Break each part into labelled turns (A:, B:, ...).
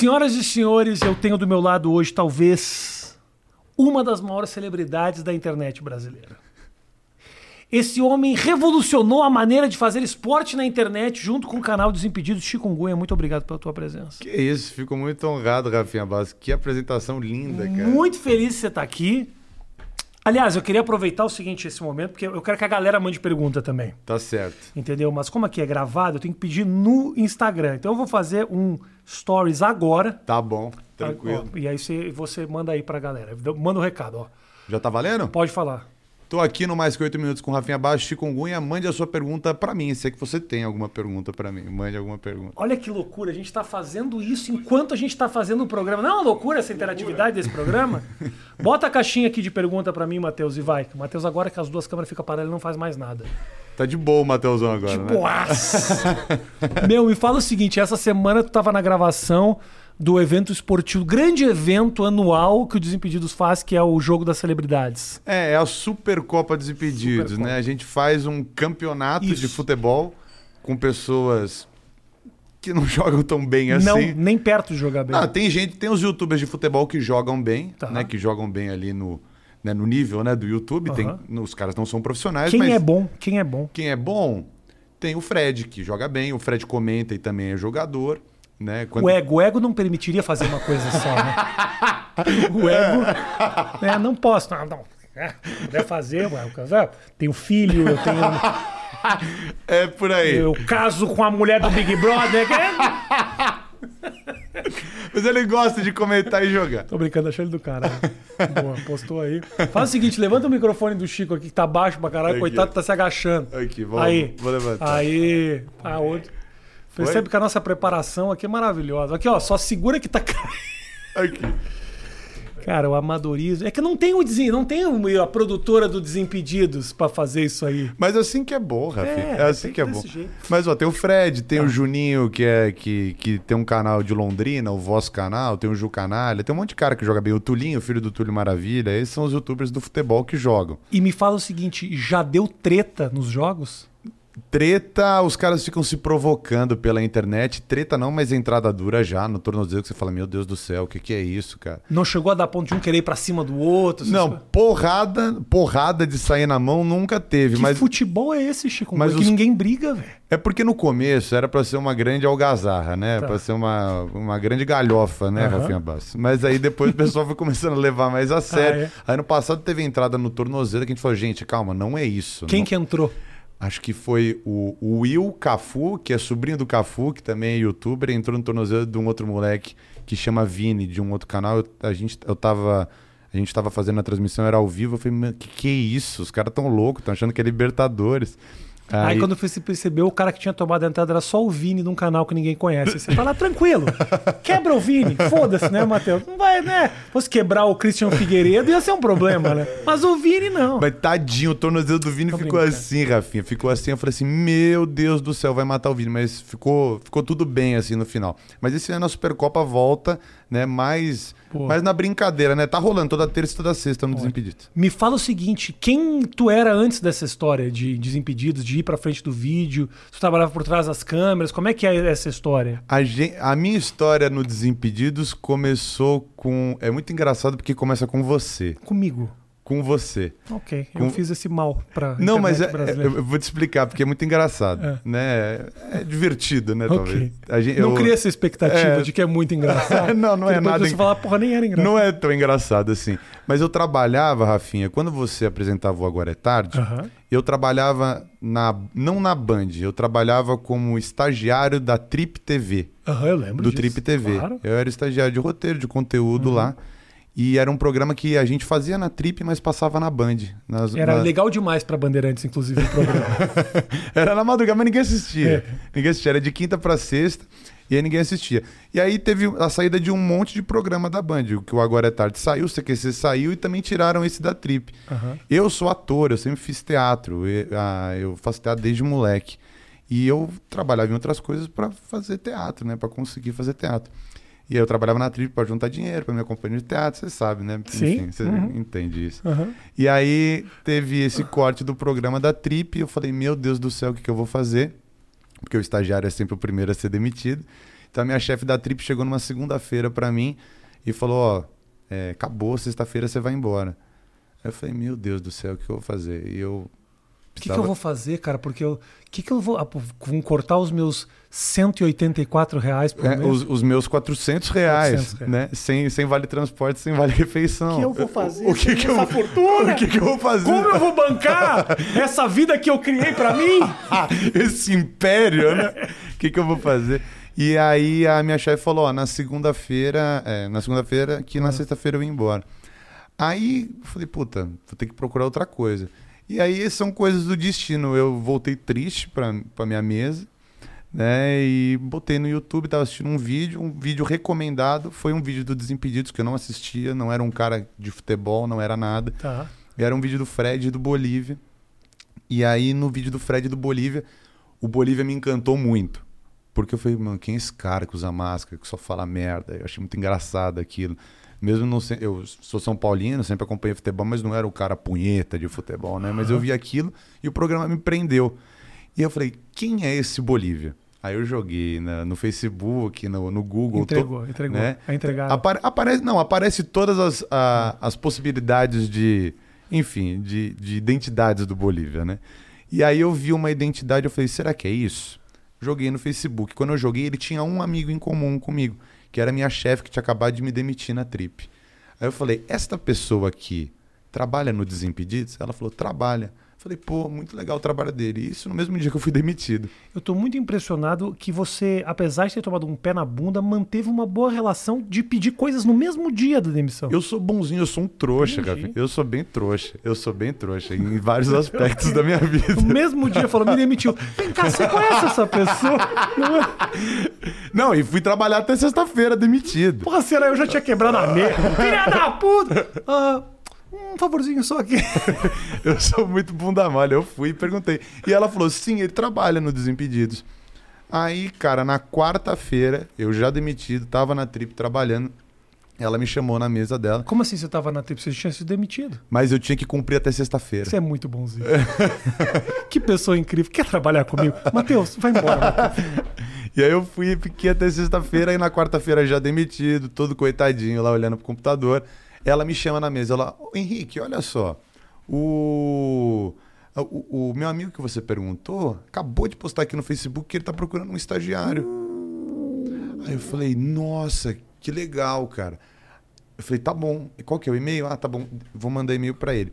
A: Senhoras e senhores, eu tenho do meu lado hoje talvez uma das maiores celebridades da internet brasileira. Esse homem revolucionou a maneira de fazer esporte na internet junto com o canal Desimpedidos Chikungunya. Muito obrigado pela tua presença.
B: Que isso, fico muito honrado, Rafinha Bastos. Que apresentação linda, cara.
A: Muito feliz de você estar aqui. Aliás, eu queria aproveitar o seguinte, esse momento, porque eu quero que a galera mande pergunta também.
B: Tá certo.
A: Entendeu? Mas como aqui é gravado, eu tenho que pedir no Instagram. Então eu vou fazer um stories agora.
B: Tá bom, tranquilo.
A: Ó, e aí você, você manda aí pra galera. Manda o um recado, ó.
B: Já tá valendo?
A: Pode falar.
B: Tô aqui no Mais Que 8 Minutos com Rafinha Baixo, Chikungunya. Mande a sua pergunta para mim. Se é que você tem alguma pergunta para mim, mande alguma pergunta.
A: Olha que loucura, a gente tá fazendo isso enquanto a gente tá fazendo o programa. Não é uma loucura essa interatividade desse programa? Bota a caixinha aqui de pergunta para mim, Matheus, e vai. Matheus, agora que as duas câmeras ficam paradas, ele não faz mais nada.
B: Tá de boa o Matheusão agora,
A: de
B: né?
A: boaça. Meu, me fala o seguinte, essa semana tu tava na gravação do evento esportivo, grande evento anual que o Desimpedidos faz, que é o Jogo das Celebridades.
B: É, é a Supercopa Desimpedidos, Supercopa. né? A gente faz um campeonato Isso. de futebol com pessoas que não jogam tão bem assim.
A: Não, nem perto de jogar bem.
B: Ah, tem gente, tem os youtubers de futebol que jogam bem, tá. né? Que jogam bem ali no, né, no nível né, do YouTube. Uhum. Tem, os caras não são profissionais,
A: Quem é bom? Quem é bom?
B: Quem é bom? Tem o Fred, que joga bem. O Fred comenta e também é jogador. Né?
A: Quando... O, ego, o ego não permitiria fazer uma coisa só, né? o ego. Né? Não posso, não, não. É, puder fazer, ué, tenho filho, eu tenho.
B: É por aí.
A: Eu caso com a mulher do Big Brother.
B: Mas ele gosta de comentar e jogar.
A: Tô brincando, achei ele do cara. Boa, postou aí. Faz o seguinte, levanta o microfone do Chico aqui, que tá baixo pra caralho, aqui. coitado, tá se agachando.
B: Aqui, vamos,
A: aí.
B: vou levantar.
A: Aí, a outro. Percebe que a nossa preparação aqui é maravilhosa. Aqui, ó, só segura que tá
B: Aqui.
A: Cara, o amadorismo. É que não tem o não tem a produtora do Desimpedidos para fazer isso aí.
B: Mas assim que é bom, Rafi. É, é assim que é bom. Jeito. Mas ó, tem o Fred, tem ah. o Juninho, que é que, que tem um canal de Londrina, o vosso canal, tem o Ju Canalha, tem um monte de cara que joga bem. O Tulinho, filho do Túlio Maravilha, esses são os youtubers do futebol que jogam.
A: E me fala o seguinte: já deu treta nos jogos?
B: Treta, os caras ficam se provocando pela internet. Treta não, mas entrada dura já no tornozelo que você fala, meu Deus do céu, o que, que é isso, cara?
A: Não chegou a dar ponto de um querer ir pra cima do outro?
B: Não, porrada, porrada de sair na mão nunca teve.
A: Que
B: mas
A: futebol é esse, Chico? Mas os... ninguém briga, velho.
B: É porque no começo era para ser uma grande algazarra, né? Tá. Para ser uma, uma grande galhofa, né, uhum. Rafinha Bastos? Mas aí depois o pessoal foi começando a levar mais a sério. Ah, é? Aí no passado teve entrada no tornozelo que a gente falou, gente, calma, não é isso.
A: Quem
B: não...
A: que entrou?
B: Acho que foi o, Will Cafu, que é sobrinho do Cafu, que também é youtuber, entrou no tornozelo de um outro moleque que chama Vini, de um outro canal. Eu, a gente, eu tava. A gente tava fazendo a transmissão, era ao vivo. Eu falei, que que é isso? Os caras tão loucos, estão achando que é Libertadores.
A: Aí, aí quando você percebeu, o cara que tinha tomado a entrada era só o Vini de um canal que ninguém conhece. Você fala, tranquilo, quebra o Vini, foda-se, né, Matheus? Não vai, né? Fosse quebrar o Christian Figueiredo ia ser um problema, né? Mas o Vini não.
B: Mas tadinho, o tornozelo do Vini Tô ficou assim, Rafinha. Ficou assim, eu falei assim, meu Deus do céu, vai matar o Vini. Mas ficou, ficou tudo bem assim no final. Mas esse ano a Supercopa volta, né, mais Pô. Mas na brincadeira, né? Tá rolando toda terça e toda sexta no Desimpedidos.
A: Me fala o seguinte: quem tu era antes dessa história de Desimpedidos, de ir pra frente do vídeo? Tu trabalhava por trás das câmeras? Como é que é essa história?
B: A, gente, a minha história no Desimpedidos começou com. É muito engraçado porque começa com você.
A: Comigo
B: com você.
A: Ok, com... eu fiz esse mal para
B: Não, mas é, eu vou te explicar porque é muito engraçado, é. né? É divertido, né?
A: Okay. Talvez. Gente, não eu... cria essa expectativa é... de que é muito engraçado.
B: não, não é nada.
A: Você falar, porra, nem era engraçado.
B: Não é tão engraçado assim. Mas eu trabalhava, Rafinha, quando você apresentava o Agora é Tarde, uh -huh. eu trabalhava na não na Band, eu trabalhava como estagiário da Trip TV.
A: Aham, uh -huh, eu lembro
B: do
A: disso.
B: Trip TV.
A: Claro.
B: Eu era estagiário de roteiro, de conteúdo uh uhum. -huh. lá. E era um programa que a gente fazia na Trip, mas passava na Band. Nas,
A: era legal demais para Bandeirantes, inclusive, o programa.
B: era na madrugada, mas ninguém assistia. É. Ninguém assistia. Era de quinta para sexta e aí ninguém assistia. E aí teve a saída de um monte de programa da Band. O que o Agora é Tarde saiu, o CQC saiu e também tiraram esse da Trip. Uhum. Eu sou ator, eu sempre fiz teatro. Eu, ah, eu faço teatro desde moleque. E eu trabalhava em outras coisas para fazer teatro, né? Para conseguir fazer teatro. E eu trabalhava na Trip para juntar dinheiro para minha companhia de teatro, você sabe, né?
A: Sim.
B: Enfim, você
A: uhum.
B: entende isso.
A: Uhum.
B: E aí teve esse corte do programa da Trip e eu falei, meu Deus do céu, o que, que eu vou fazer? Porque o estagiário é sempre o primeiro a ser demitido. Então a minha chefe da trip chegou numa segunda-feira pra mim e falou: Ó, é, acabou, sexta-feira você vai embora. Aí eu falei: Meu Deus do céu, o que eu vou fazer? E eu.
A: O que, que eu vou fazer, cara? Porque eu. O que, que eu vou. ah, Vão cortar os meus 184 reais por
B: É,
A: mês?
B: os, os meus 400 reais,
A: 400 reais.
B: né? Sem, sem vale transporte, sem vale refeição.
A: O que eu vou fazer
B: O que, que eu,
A: essa fortuna?
B: O que, que eu vou fazer?
A: Como eu vou bancar essa vida que eu criei pra mim?
B: Esse império, né? O que, que eu vou fazer? E aí a minha chefe falou, ó, na segunda-feira, é, na segunda-feira, que
A: Ah.
B: na sexta-feira eu ia embora. Aí eu falei, puta, vou ter que procurar outra coisa. E aí são coisas do destino. Eu voltei triste pra, pra minha mesa, né? E botei no YouTube, tava assistindo um vídeo, um vídeo recomendado. Foi um vídeo do Desimpedidos que eu não assistia, não era um cara de futebol, não era nada.
A: Tá.
B: Era um vídeo do Fred do Bolívia. E aí, no vídeo do Fred do Bolívia, o Bolívia me encantou muito. Porque eu falei, mano, quem é esse cara que usa máscara, que só fala merda? Eu achei muito engraçado aquilo. Mesmo não se- eu sou São Paulino, sempre acompanhei futebol, mas não era o cara punheta de futebol, né? Mas eu vi aquilo e o programa me prendeu. E eu falei, quem é esse Bolívia? Aí eu joguei na- no Facebook, no, no Google. to-
A: Entregou, entregou.
B: né?
A: É entregado.
B: Apare- aparece, não, aparece todas as, a- as possibilidades de, enfim, de, de identidades do Bolívia, né? E aí eu vi uma identidade, eu falei, será que é isso? Joguei no Facebook. Quando eu joguei, ele tinha um amigo em comum comigo, que era minha chefe que tinha acabado de me demitir na trip. Aí eu falei, esta pessoa aqui trabalha no Desimpedidos? Ela falou, trabalha. Falei, pô, muito legal o trabalho dele. Isso no mesmo dia que eu fui demitido.
A: Eu tô muito impressionado que você, apesar de ter tomado um pé na bunda, manteve uma boa relação de pedir coisas no mesmo dia da demissão.
B: Eu sou bonzinho, eu sou um trouxa,
A: Entendi.
B: cara. Eu sou bem trouxa. Eu sou bem trouxa em vários aspectos da minha vida.
A: No mesmo dia falou, me demitiu. Vem cá, você conhece essa pessoa? Não é?
B: Não, e fui trabalhar até sexta-feira demitido.
A: Porra, será eu já tinha quebrado a mesa? Filha da puta! Ah, um favorzinho só aqui.
B: Eu sou muito bunda mole. Eu fui e perguntei. E ela falou: sim, ele trabalha no Desimpedidos. Aí, cara, na quarta-feira, eu já demitido, tava na trip trabalhando. Ela me chamou na mesa dela,
A: Como assim você tava na trip? Você tinha sido demitido.
B: mas eu tinha que cumprir até sexta-feira.
A: Você é muito bonzinho. que pessoa incrível. Quer trabalhar comigo? Matheus, vai embora.
B: E aí eu fui e fiquei até sexta-feira, e na quarta-feira já demitido, todo coitadinho lá olhando pro computador. Ela me chama na mesa, ela, "Ô, Henrique, olha só, o, o, o meu amigo que você perguntou acabou de postar aqui no Facebook que ele tá procurando um estagiário. Aí eu falei, nossa, que legal, cara. Eu falei, tá bom. Qual que é o e-mail? Ah, tá bom, vou mandar e-mail pra ele.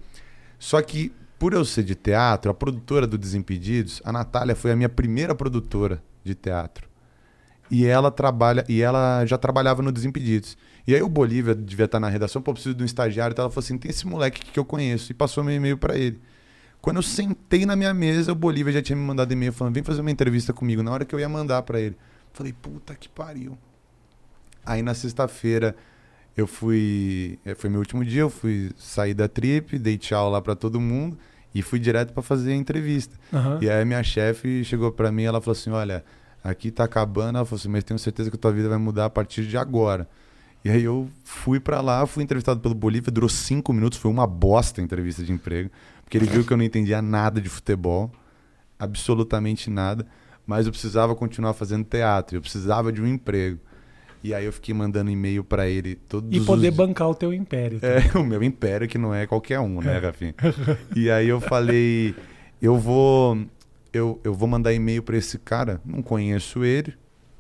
B: Só que, por eu ser de teatro, a produtora do Desimpedidos, a Natália foi a minha primeira produtora de teatro. E ela trabalha, e ela já trabalhava no Desimpedidos. E aí o Bolívia devia estar na redação, pô, eu preciso de um estagiário, então ela falou assim: tem esse moleque que eu conheço, e passou meu e-mail pra ele. Quando eu sentei na minha mesa, o Bolívia já tinha me mandado e-mail falando: vem fazer uma entrevista comigo, na hora que eu ia mandar pra ele. Falei, puta que pariu. Aí na sexta-feira eu fui. eh, Foi meu último dia, eu fui sair da trip, dei tchau lá pra todo mundo e fui direto pra fazer a entrevista.
A: Aham.
B: E aí a minha chefe chegou pra mim e ela falou assim: olha, aqui tá acabando. Ela falou assim, mas tenho certeza que a tua vida vai mudar a partir de agora. E aí eu fui pra lá, fui entrevistado pelo Bolívia, durou cinco minutos, foi uma bosta a entrevista de emprego, porque ele viu que eu não entendia nada de futebol, absolutamente nada, mas eu precisava continuar fazendo teatro, eu precisava de um emprego. E aí eu fiquei mandando e-mail pra ele todos
A: E poder
B: os
A: bancar o teu império.
B: é, o meu império que não é qualquer um, né, Rafinha? e aí eu falei, eu vou eu, eu vou mandar e-mail pra esse cara, não conheço ele,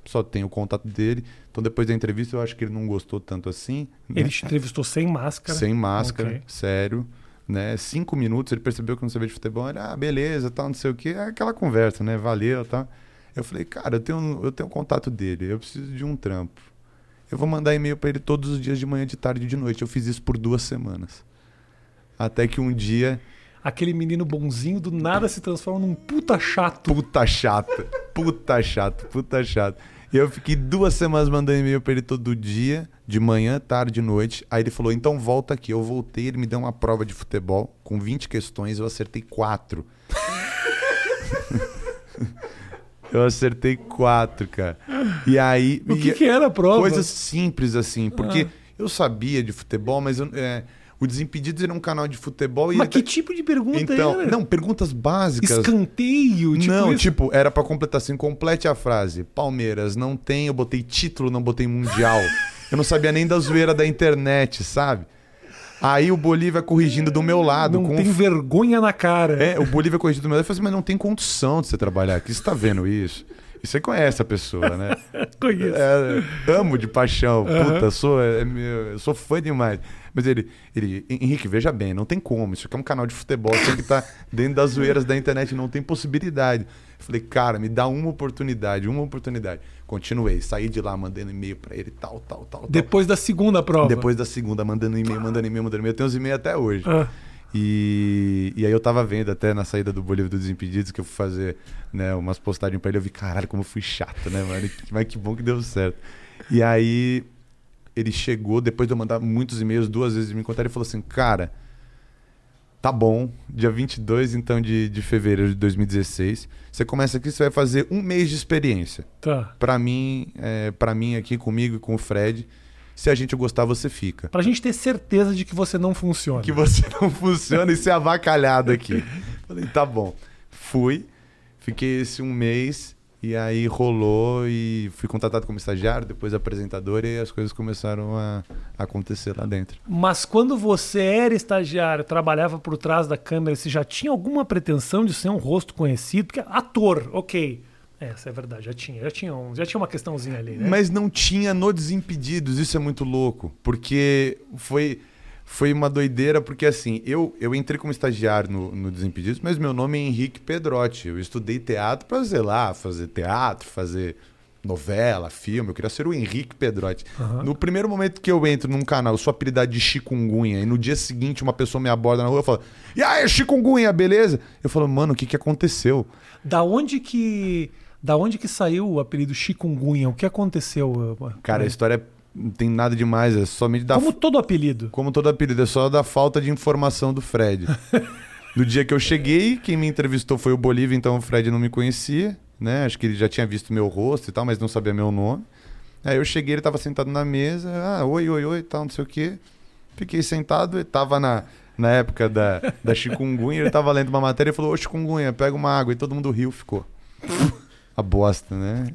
B: só tenho o contato dele. Então depois da entrevista eu acho que ele não gostou tanto assim. né?
A: Ele te entrevistou sem máscara.
B: Sem máscara,
A: Ok.
B: sério. Né? Cinco minutos, ele percebeu que eu não sabia de futebol. Ele, ah, beleza, tal, não sei o quê. É aquela conversa, né? Valeu, tal. Eu falei, cara, eu tenho, eu tenho o contato dele, eu preciso de um trampo. Eu vou mandar e-mail pra ele todos os dias de manhã, de tarde e de noite. Eu fiz isso por duas semanas. Até que um dia,
A: Aquele menino bonzinho do nada se transforma num puta chato.
B: puta chato, puta chato, puta chato. E eu fiquei duas semanas mandando e-mail pra ele todo dia, de manhã, tarde e noite. Aí ele falou, então volta aqui. Eu voltei, ele me deu uma prova de futebol com 20 questões, eu acertei quatro. eu acertei quatro, cara. E aí...
A: O que,
B: e-
A: que era a prova?
B: Coisas simples assim, porque eu sabia de futebol, mas eu, é, O Desimpedidos era um canal de futebol e
A: Mas que
B: tá-
A: tipo de pergunta
B: Então,
A: era?
B: não, perguntas básicas.
A: Escanteio, tipo
B: não,
A: isso?
B: tipo, era pra completar assim, complete a frase. Palmeiras não tem, eu botei título, não botei mundial. eu não sabia nem da zoeira da internet, sabe? Aí o Bolívia corrigindo do meu lado.
A: Não
B: com
A: tem vergonha na cara.
B: É, o Bolívia corrigindo do meu lado. Eu falei assim, mas não tem condição de você trabalhar aqui. Você tá vendo isso? E você conhece a pessoa, né?
A: Conheço.
B: É, amo de paixão.
A: Aham.
B: Puta, sou, é meu, eu sou fã demais. Mas ele, ele, Henrique, veja bem, não tem como. Isso aqui é um canal de futebol, tem que estar dentro das zoeiras da internet, não tem possibilidade. Eu falei, cara, me dá uma oportunidade, uma oportunidade. Continuei, saí de lá mandando e-mail pra ele, tal, tal, tal. tal.
A: Depois da segunda prova.
B: Depois da segunda, mandando e-mail, mandando e-mail, mandando e-mail. Eu tenho os e-mails até hoje.
A: Ah,
B: E, e aí eu tava vendo até na saída do Bolívia dos Desimpedidos que eu fui fazer né, umas postagens pra ele. Eu vi, caralho, como eu fui chato, né, mano? Mas que bom que deu certo. E aí ele chegou, depois de eu mandar muitos e-mails, duas vezes me encontrar, ele falou assim, cara, tá bom, dia 22 então de, de fevereiro de 2016, você começa aqui, você vai fazer um mês de experiência.
A: tá.
B: Pra mim, é, para mim aqui comigo e com o Fred, se a gente gostar, você fica.
A: Pra gente ter certeza de que você não funciona.
B: Que você não funciona e ser avacalhado aqui. Falei, tá bom. Fui, fiquei esse um mês e aí rolou e fui contratado como estagiário, depois apresentador e as coisas começaram a acontecer lá dentro.
A: Mas quando você era estagiário, trabalhava por trás da câmera, você já tinha alguma pretensão de ser um rosto conhecido? Porque ator, ok. Essa é verdade, já tinha, já tinha, um- já tinha uma questãozinha ali, né?
B: Mas não tinha no Desimpedidos, isso é muito louco, porque foi foi uma doideira, porque assim, eu, eu entrei como estagiário no, no Desimpedidos, mas meu nome é Henrique Pedrotti. Eu estudei teatro para, sei lá, fazer teatro, fazer novela, filme. Eu queria ser o Henrique Pedrotti.
A: Aham.
B: No primeiro momento que eu entro num canal, eu sou apelidado de chikungunya, e no dia seguinte uma pessoa me aborda na rua e fala: E aí, chikungunya, beleza? Eu falo, mano, o que, que aconteceu?
A: Da onde que da onde que saiu o apelido chikungunya? O que aconteceu?
B: Cara, a história não tem nada demais, é somente da
A: como todo apelido.
B: Como todo apelido, é só da falta de informação do Fred. No dia que eu cheguei, quem me entrevistou foi o Bolívia, então o Fred não me conhecia, né? Acho que ele já tinha visto meu rosto e tal, mas não sabia meu nome. Aí eu cheguei, ele tava sentado na mesa, ah, oi, oi, oi, tal, não sei o quê. Fiquei sentado, ele tava na, na época da, da chikungunya, ele tava lendo uma matéria e falou, ô chikungunya, pega uma água. E todo mundo riu, ficou. A bosta, né?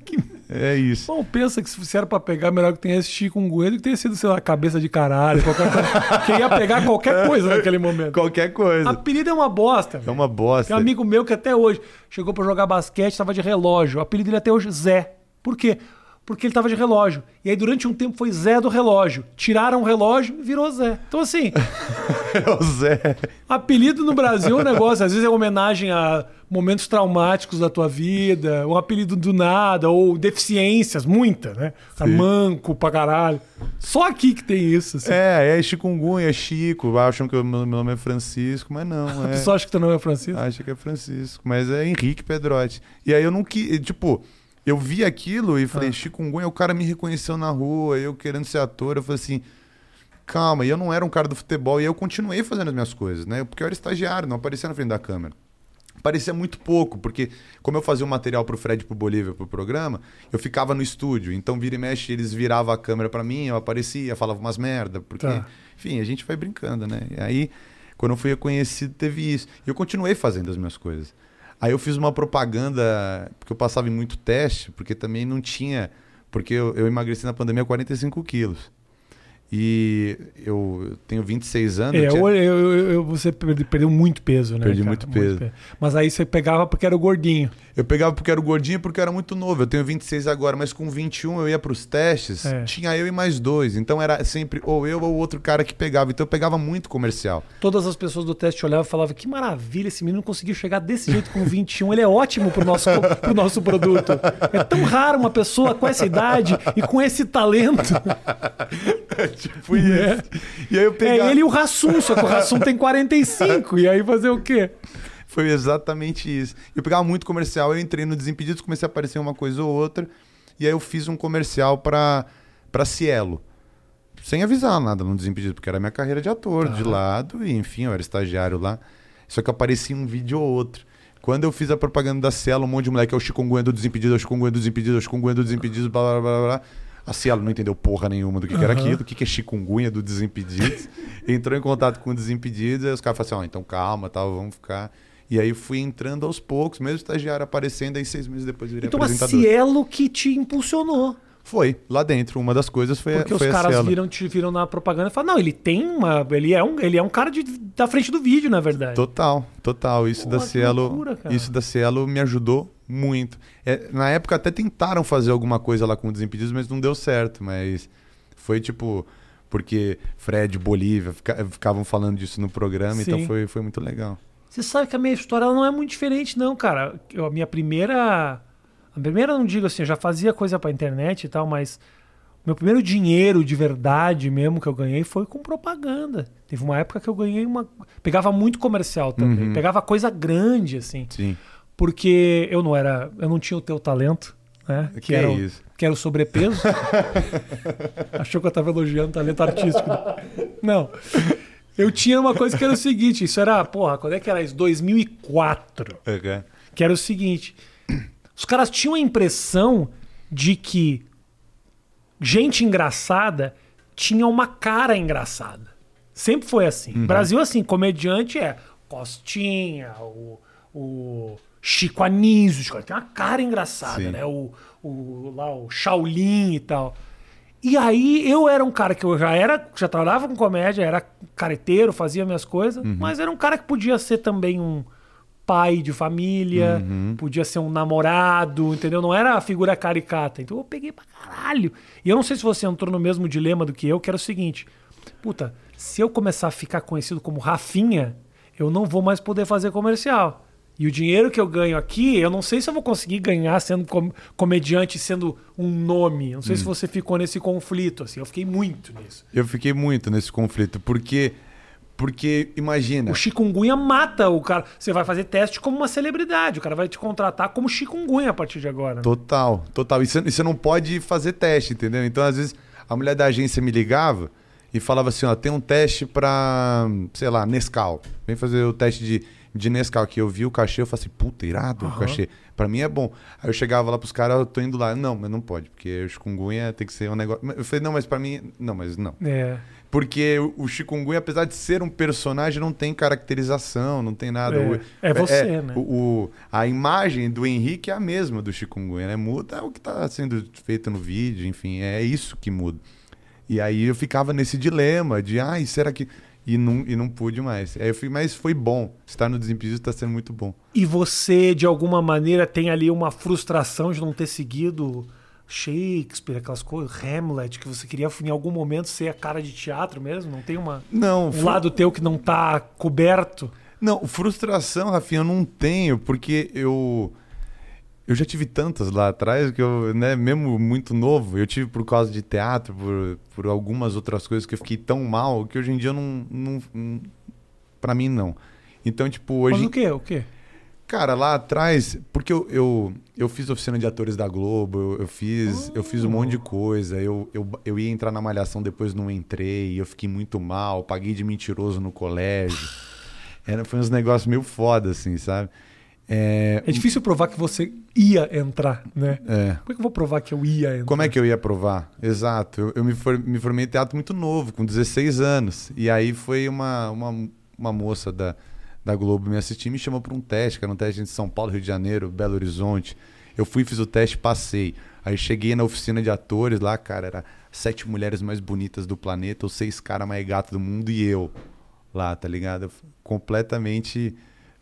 B: É isso.
A: Bom, pensa que se era pra pegar, melhor que tenha esse chikungunya do que tenha sido, sei lá, cabeça de caralho, qualquer coisa. que ia pegar qualquer coisa naquele momento.
B: Qualquer coisa.
A: Apelido é uma bosta.
B: É
A: velho.
B: uma bosta.
A: Tem um amigo meu que até hoje chegou pra jogar basquete, tava de relógio. O apelido dele até hoje Zé. Por quê? Porque ele tava de relógio. E aí, durante um tempo, foi Zé do relógio. Tiraram o relógio e virou Zé. Então, assim,
B: É o Zé.
A: apelido no Brasil é um negócio. Às vezes é homenagem a momentos traumáticos da tua vida, um apelido do nada, ou deficiências, muita, né? Tá manco pra caralho. Só aqui que tem isso. Assim.
B: É, é chikungunya, é Chico. Acham que o meu nome é Francisco, mas não.
A: A
B: É,
A: pessoa acha que teu nome é Francisco.
B: acha que é Francisco, mas é Henrique Pedrotti. E aí eu não quis. Tipo, eu vi aquilo e falei,
A: Ah.
B: chikungunya, o cara me reconheceu na rua, eu querendo ser ator. Eu falei assim. Calma, e eu não era um cara do futebol e eu continuei fazendo as minhas coisas, né? Porque eu era estagiário, não aparecia na frente da câmera. Parecia muito pouco, porque como eu fazia o material pro Fred pro Bolívia pro programa, eu ficava no estúdio. Então, vira e mexe, eles viravam a câmera pra mim, eu aparecia, falava umas merda, porque,
A: Tá.
B: enfim, a gente vai brincando, né? E aí, quando eu fui reconhecido, teve isso. E eu continuei fazendo as minhas coisas. Aí eu fiz uma propaganda, porque eu passava em muito teste, porque também não tinha. Porque eu, eu emagreci na pandemia 45 quilos. E eu tenho 26 anos.
A: É,
B: eu tinha-
A: eu- eu- eu- você perde- perdeu muito peso, né?
B: Perdi
A: cara?
B: muito peso.
A: Mas aí você pegava porque era o gordinho.
B: Eu pegava porque era o gordinho e porque era muito novo. Eu tenho 26 agora, mas com 21 eu ia pros testes,
A: É.
B: tinha eu e mais dois. Então era sempre ou eu ou outro cara que pegava. Então eu pegava muito comercial.
A: Todas as pessoas do teste olhavam e falavam: que maravilha, esse menino conseguiu chegar desse jeito com 21. Ele é ótimo pro nosso, pro nosso produto. É tão raro uma pessoa com essa idade e com esse talento.
B: tipo isso. E aí eu
A: É ele e o Rassum, só que o Rassum tem 45. E aí fazer o quê?
B: Foi exatamente isso. Eu pegava muito comercial, eu entrei no Desimpedidos, comecei a aparecer uma coisa ou outra. E aí eu fiz um comercial pra, pra Cielo. Sem avisar nada no Desimpedidos, porque era minha carreira de ator de lado, e enfim, eu era estagiário lá. Só que aparecia um vídeo ou outro. Quando eu fiz a propaganda da Cielo, um monte de moleque, é o chikungunya do Desimpedido, é o chikungunya do Desimpedido, é o chikungunya do Desimpedido, blá blá blá blá. A Cielo não entendeu porra nenhuma do que, que era aquilo, o que, que é chikungunya do Desimpedidos. Entrou em contato com o Desimpedidos, aí os caras falaram assim, ó, então calma, tal, vamos ficar... E aí fui entrando aos poucos, mesmo estagiário aparecendo, aí seis meses depois virei
A: Então a
B: apresentador.
A: Cielo que te impulsionou.
B: Foi, lá dentro, uma das coisas foi, a-
A: Porque
B: foi
A: os
B: a
A: caras viram, te viram na propaganda e falaram, não, ele tem uma. Ele é um, ele é um cara de, da frente do vídeo, na verdade.
B: Total, total. Isso
A: Pô,
B: da Cielo,
A: loucura,
B: isso da Cielo me ajudou muito. É, na época até tentaram fazer alguma coisa lá com o Desimpedidos, mas não deu certo. Mas foi tipo porque Fred, Bolívia fica- ficavam falando disso no programa, então
A: Sim.
B: foi, foi muito legal.
A: Você sabe que a minha história não é muito diferente, não, cara. Eu, a minha primeira. A primeira, não digo assim, eu já fazia coisa pra internet e tal, mas. Meu primeiro dinheiro de verdade mesmo que eu ganhei foi com propaganda. Teve uma época que eu ganhei uma. Pegava muito comercial também.
B: Uhum.
A: Pegava coisa grande, assim.
B: Sim.
A: Porque eu não era. Eu não tinha o teu talento, né?
B: Que
A: era
B: é
A: o-
B: isso?
A: que era o sobrepeso. Achou que eu tava elogiando talento artístico. Não. Eu tinha uma coisa que era o seguinte, isso era, porra, quando é que era isso? 2004.
B: Uhum.
A: Que era o seguinte, os caras tinham a impressão de que gente engraçada tinha uma cara engraçada. Sempre foi assim. Brasil, assim, comediante é Costinha, o, o Chico Anísio, têm uma cara engraçada,
B: Sim.
A: né? O, o, lá, o Shaolin e tal. E aí eu era um cara que eu já era, já trabalhava com comédia, era careteiro, fazia minhas coisas, mas era um cara que podia ser também um pai de família, podia ser um namorado, entendeu? Não era a figura caricata. Então eu peguei pra caralho. E eu não sei se você entrou no mesmo dilema do que eu, que era o seguinte: puta, se eu começar a ficar conhecido como Rafinha, eu não vou mais poder fazer comercial. E o dinheiro que eu ganho aqui, eu não sei se eu vou conseguir ganhar sendo com- comediante, sendo um nome. Não sei se você ficou nesse conflito, assim. Eu fiquei muito nisso.
B: Eu fiquei muito nesse conflito, porque porque imagina,
A: O chikungunya mata o cara. Você vai fazer teste como uma celebridade. O cara vai te contratar como chikungunya a partir de agora. né?
B: Total, total. E você, e você não pode fazer teste, entendeu? Então, às vezes, a mulher da agência me ligava e falava assim, ó, tem um teste pra, sei lá, Nescau. Vem fazer o teste de, de Nescau aqui. Eu vi o cachê, eu falei assim, puta, irado o
A: Aham.
B: cachê. Pra mim é bom. Aí eu chegava lá pros caras, eu tô indo lá. Não, mas não pode, porque o chikungunya tem que ser um negócio... Eu falei, não, mas pra mim... Não, mas não.
A: É.
B: Porque o- o chikungunya, apesar de ser um personagem, não tem caracterização, não tem nada.
A: É,
B: O-
A: é você, né?
B: o- o- a imagem do Henrique é a mesma do chikungunya, né? Muda o que está sendo feito no vídeo, enfim, é isso que muda. E aí eu ficava nesse dilema de, ai, será que... E não, e não pude mais. Aí eu fui, mas foi bom. Estar no Desimpedidos está sendo muito bom.
A: E você, de alguma maneira, tem ali uma frustração de não ter seguido Shakespeare, aquelas coisas, Hamlet, que você queria em algum momento ser a cara de teatro mesmo? Não tem uma,
B: Não,
A: um
B: fru-
A: lado teu que não tá coberto?
B: Não, frustração, Rafinha, eu não tenho, porque eu. Eu já tive tantas lá atrás que eu, né, mesmo muito novo, eu tive por causa de teatro, por, por algumas outras coisas que eu fiquei tão mal que hoje em dia eu não. não, não pra mim, não. Então, tipo, hoje.
A: Mas o quê? O quê?
B: Cara, lá atrás, porque eu, eu, eu fiz oficina de atores da Globo, eu, eu fiz, eu fiz um monte de coisa. Eu, eu, eu ia entrar na malhação, depois não entrei, eu fiquei muito mal, paguei de mentiroso no colégio. Era, foi uns negócios meio foda, assim, sabe? É,
A: É difícil provar que você ia entrar, né?
B: é.
A: Como é que eu vou provar que eu ia entrar?
B: Como é que eu ia provar? Exato. Eu, eu me, for- me formei em teatro muito novo, com 16 anos. E aí foi uma, uma, uma moça da, da Globo me assistir e me chamou para um teste, que era um teste em São Paulo, Rio de Janeiro, Belo Horizonte. Eu fui, fiz o teste, passei. Aí cheguei na oficina de atores lá, cara, era sete mulheres mais bonitas do planeta, os seis caras mais gatos do mundo e eu lá, tá ligado? Completamente,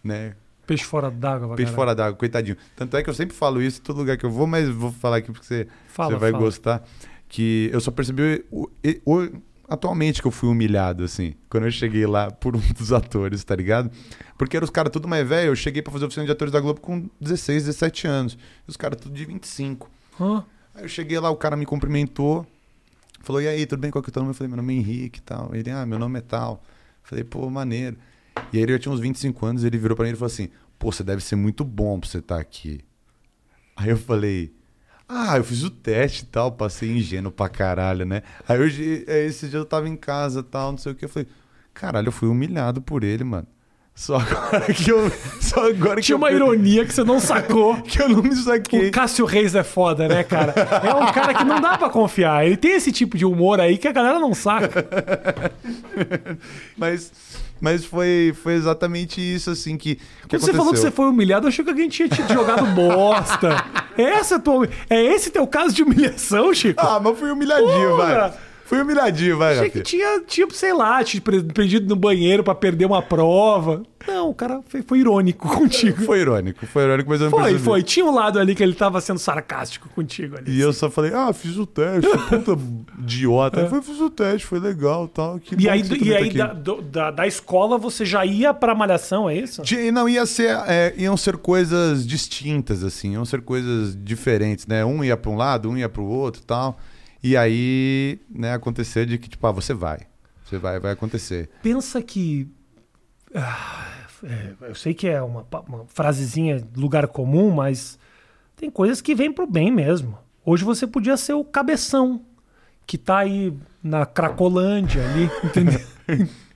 B: né,
A: Peixe fora d'água.
B: Peixe fora d'água, coitadinho. Tanto é que eu sempre falo isso em todo lugar que eu vou, mas vou falar aqui porque você,
A: Fala,
B: você vai
A: fala.
B: gostar. Que eu só percebi o- o- atualmente que eu fui humilhado, assim, quando eu cheguei lá por um dos atores, tá ligado? Porque eram os caras tudo mais velho. Eu cheguei pra fazer oficina de atores da Globo com 16, 17 anos. E os caras tudo de 25.
A: Hã?
B: Aí eu cheguei lá, o cara me cumprimentou, falou, e aí, tudo bem? Qual que é o teu nome? Eu falei, meu nome é Henrique e tal. Ele, ah, meu nome é tal. Falei, pô, maneiro. E aí ele já tinha uns 25 anos, ele virou pra mim e falou assim, pô, você deve ser muito bom pra você estar aqui. Aí eu falei, ah, eu fiz o teste e tal, passei ingênuo pra caralho, né? Aí hoje, aí esse dia eu tava em casa e tal, não sei o que, eu falei, caralho, eu fui humilhado por ele, mano. Só agora que eu. Só agora que
A: Tinha
B: eu,
A: uma ironia que você não sacou.
B: que eu não me saquei.
A: O Cássio Reis é foda, né, cara? É um cara que não dá pra confiar. Ele tem esse tipo de humor aí que a galera não saca.
B: Mas, mas foi, foi exatamente isso, assim, que, que
A: Quando você falou que você foi humilhado, eu achei que alguém tinha te jogado bosta. Essa é, tua... é esse teu caso de humilhação, Chico?
B: Ah, mas fui humilhadinho, vai. Fui humilhadinho, vai,
A: achei que tinha, tipo, sei lá, te pre- prendido no banheiro pra perder uma prova. Não, o cara foi, foi irônico contigo.
B: Foi irônico, foi irônico, mas eu não
A: Foi,
B: percebi.
A: foi. Tinha um lado ali que ele tava sendo sarcástico contigo ali.
B: E eu só falei, ah, fiz o teste, puta idiota. Foi, fiz o teste, foi legal tal. Que
A: É. E aí, e
B: tá
A: aí
B: aqui.
A: da, da, da escola você já ia pra malhação, é isso?
B: Não, ia ser, é, iam ser coisas distintas, assim, iam ser coisas diferentes, né? Um ia para um lado, um ia para o outro e tal. E aí, né, acontecer de que, tipo, ah, você vai. Você vai, vai acontecer.
A: Pensa que. ah, é, eu sei que é uma, uma frasezinha lugar comum, mas tem coisas que vêm pro bem mesmo. Hoje você podia ser o cabeção, que tá aí na Cracolândia ali, entendeu?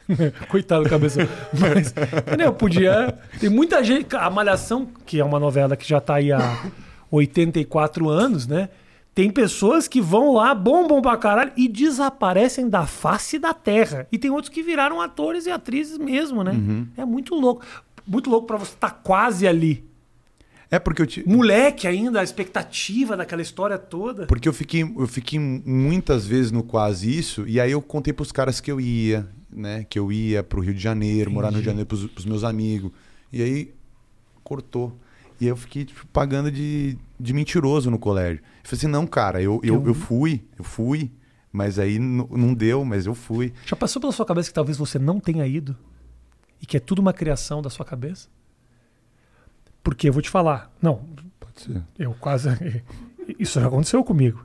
A: Coitado do cabeção. Mas, entendeu? Podia. Tem muita gente. A Malhação, que é uma novela que já tá aí há 84 anos, né? Tem pessoas que vão lá, bombam pra caralho e desaparecem da face da terra. E tem outros que viraram atores e atrizes mesmo, né? É muito louco. Muito louco pra você estar quase ali.
B: É porque eu, ti-
A: Moleque ainda, a expectativa daquela história toda.
B: porque eu fiquei, eu fiquei muitas vezes no quase isso, e aí eu contei pros caras que eu ia, né? Que eu ia pro Rio de Janeiro, morar no Rio de Janeiro pros, pros meus amigos. E aí cortou. E aí eu fiquei tipo, pagando de, de mentiroso no colégio. Eu falei assim, não, cara, eu, eu,
A: Eu-
B: eu fui, eu fui, mas aí não deu, mas eu fui.
A: Já passou pela sua cabeça que talvez você não tenha ido? E que é tudo uma criação da sua cabeça? Porque eu vou te falar. Não,
B: Pode ser.
A: eu quase. Isso já aconteceu comigo.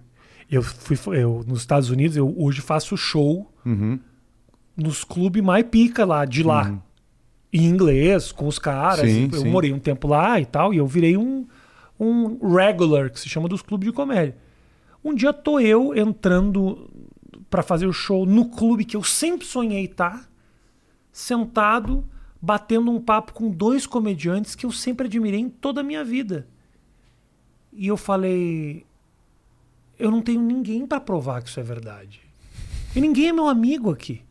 A: Eu fui eu, nos Estados Unidos, eu hoje faço show
B: Uhum.
A: nos clubes mais pica lá, de lá.
B: Uhum.
A: Em inglês, com os caras.
B: Sim,
A: eu
B: sim.
A: morei um tempo lá e tal, e eu virei um, um regular, que se chama dos clubes de comédia. Um dia tô eu entrando pra fazer o show no clube que eu sempre sonhei estar, sentado, batendo um papo com dois comediantes que eu sempre admirei em toda a minha vida. E eu falei, eu não tenho ninguém pra provar que isso é verdade. E ninguém é meu amigo aqui.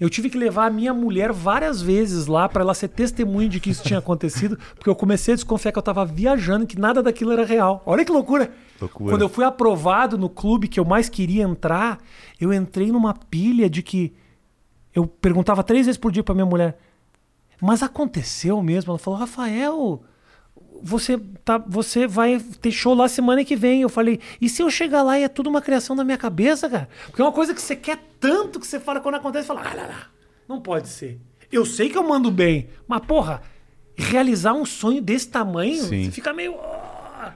A: Eu tive que levar a minha mulher várias vezes lá pra ela ser testemunha de que isso tinha acontecido, porque eu comecei a desconfiar que eu tava viajando, que nada daquilo era real. Olha que loucura.
B: Loucura.
A: Quando eu fui aprovado no clube que eu mais queria entrar, eu entrei numa pilha de que eu perguntava três vezes por dia pra minha mulher, mas aconteceu mesmo? Ela falou, Rafael, você, tá, você vai ter show lá semana que vem. Eu falei, e se eu chegar lá e é tudo uma criação da minha cabeça, cara? Porque é uma coisa que você quer tanto que você fala quando acontece, você fala, ah, lá, lá, não pode ser. Eu sei que eu mando bem, mas porra, realizar um sonho desse tamanho,
B: Sim.
A: você fica meio.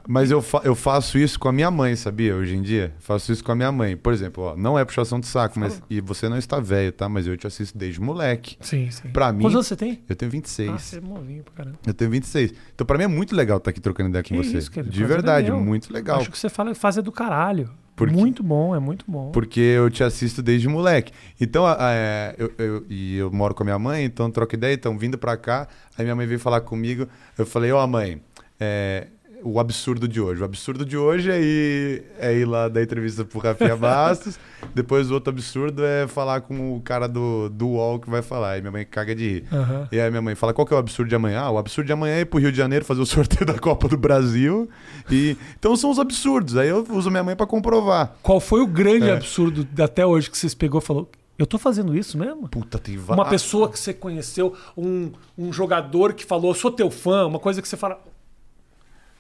B: Mas eu, fa- eu faço isso com a minha mãe, sabia? Hoje em dia. Faço isso com a minha mãe. Por exemplo, ó, não é puxação de saco, mas. E você não está velho, tá? Mas eu te assisto desde moleque.
A: Sim, sim.
B: Pra mim-
A: Quantos anos você tem?
B: Eu tenho 26.
A: Ah, você é novinho pra caramba.
B: Eu tenho 26. Então, pra mim é muito legal estar aqui trocando ideia
A: Que
B: com você.
A: isso, querido,
B: de
A: prazer
B: verdade,
A: é
B: muito legal.
A: Acho que você fala, faz é do caralho.
B: Por quê?
A: Muito bom, é muito bom.
B: Porque eu te assisto desde moleque. Então, é, eu, eu- e eu moro com a minha mãe, então troca ideia, então vindo pra cá, aí minha mãe veio falar comigo, eu falei, ó mãe, é, o absurdo de hoje. O absurdo de hoje é ir, é ir lá dar entrevista pro Rafinha Bastos, depois o outro absurdo é falar com o cara do, do UOL que vai falar, aí minha mãe caga de rir.
A: Aham.
B: E aí minha mãe fala, qual que é o absurdo de amanhã? Ah, o absurdo de amanhã é ir pro Rio de Janeiro fazer o sorteio da Copa do Brasil. E então são os absurdos. Aí eu uso minha mãe pra comprovar.
A: Qual foi o grande
B: É.
A: absurdo até hoje que vocês pegou e falou? Eu tô fazendo isso mesmo?
B: Puta, tem va-
A: Uma pessoa que você conheceu, um, um jogador que falou, sou teu fã, uma coisa que você fala.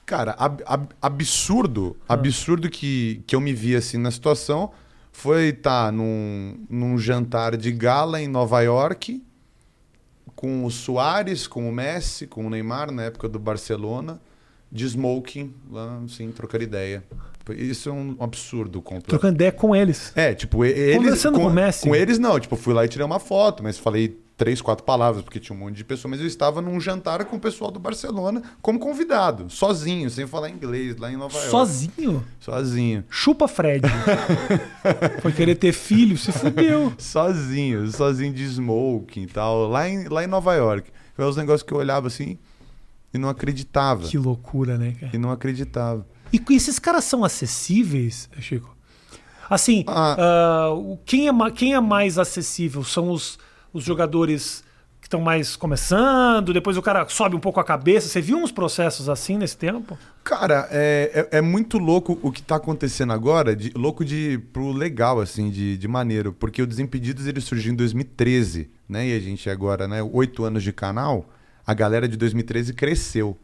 B: Cara, ab- ab- absurdo,
A: Ah.
B: absurdo que, que eu me vi assim na situação foi estar num, num jantar de gala em Nova York com o Soares, com o Messi, com o Neymar na época do Barcelona, de smoking, lá assim, trocar ideia. Isso é um absurdo completo.
A: Trocando ideia com eles.
B: É, tipo, eles.
A: Conversando com o Messi.
B: Com eles não, tipo, fui lá e tirei uma foto, mas falei três, quatro palavras, porque tinha um monte de pessoas, mas eu estava num jantar com o pessoal do Barcelona como convidado, sozinho, sem falar inglês, lá em Nova York.
A: Sozinho?
B: Sozinho.
A: Chupa Fred. Foi querer ter filho, se fudeu.
B: Sozinho, sozinho de smoking e tal, lá em, lá em Nova York. É os negócios que eu olhava assim e não acreditava.
A: Que loucura, né, cara?
B: E não acreditava.
A: E esses caras são acessíveis, Chico? Assim,
B: Ah.
A: uh, quem, é, quem é mais acessível? São os, os jogadores que estão mais começando, depois o cara sobe um pouco a cabeça. Você viu uns processos assim nesse tempo?
B: Cara, é, é, é, muito louco o que tá acontecendo agora, de, louco de pro legal, assim, de, de maneiro, porque o Desimpedidos ele surgiu em 2013, né? E a gente agora, né, oito anos de canal, a galera de 2013 cresceu.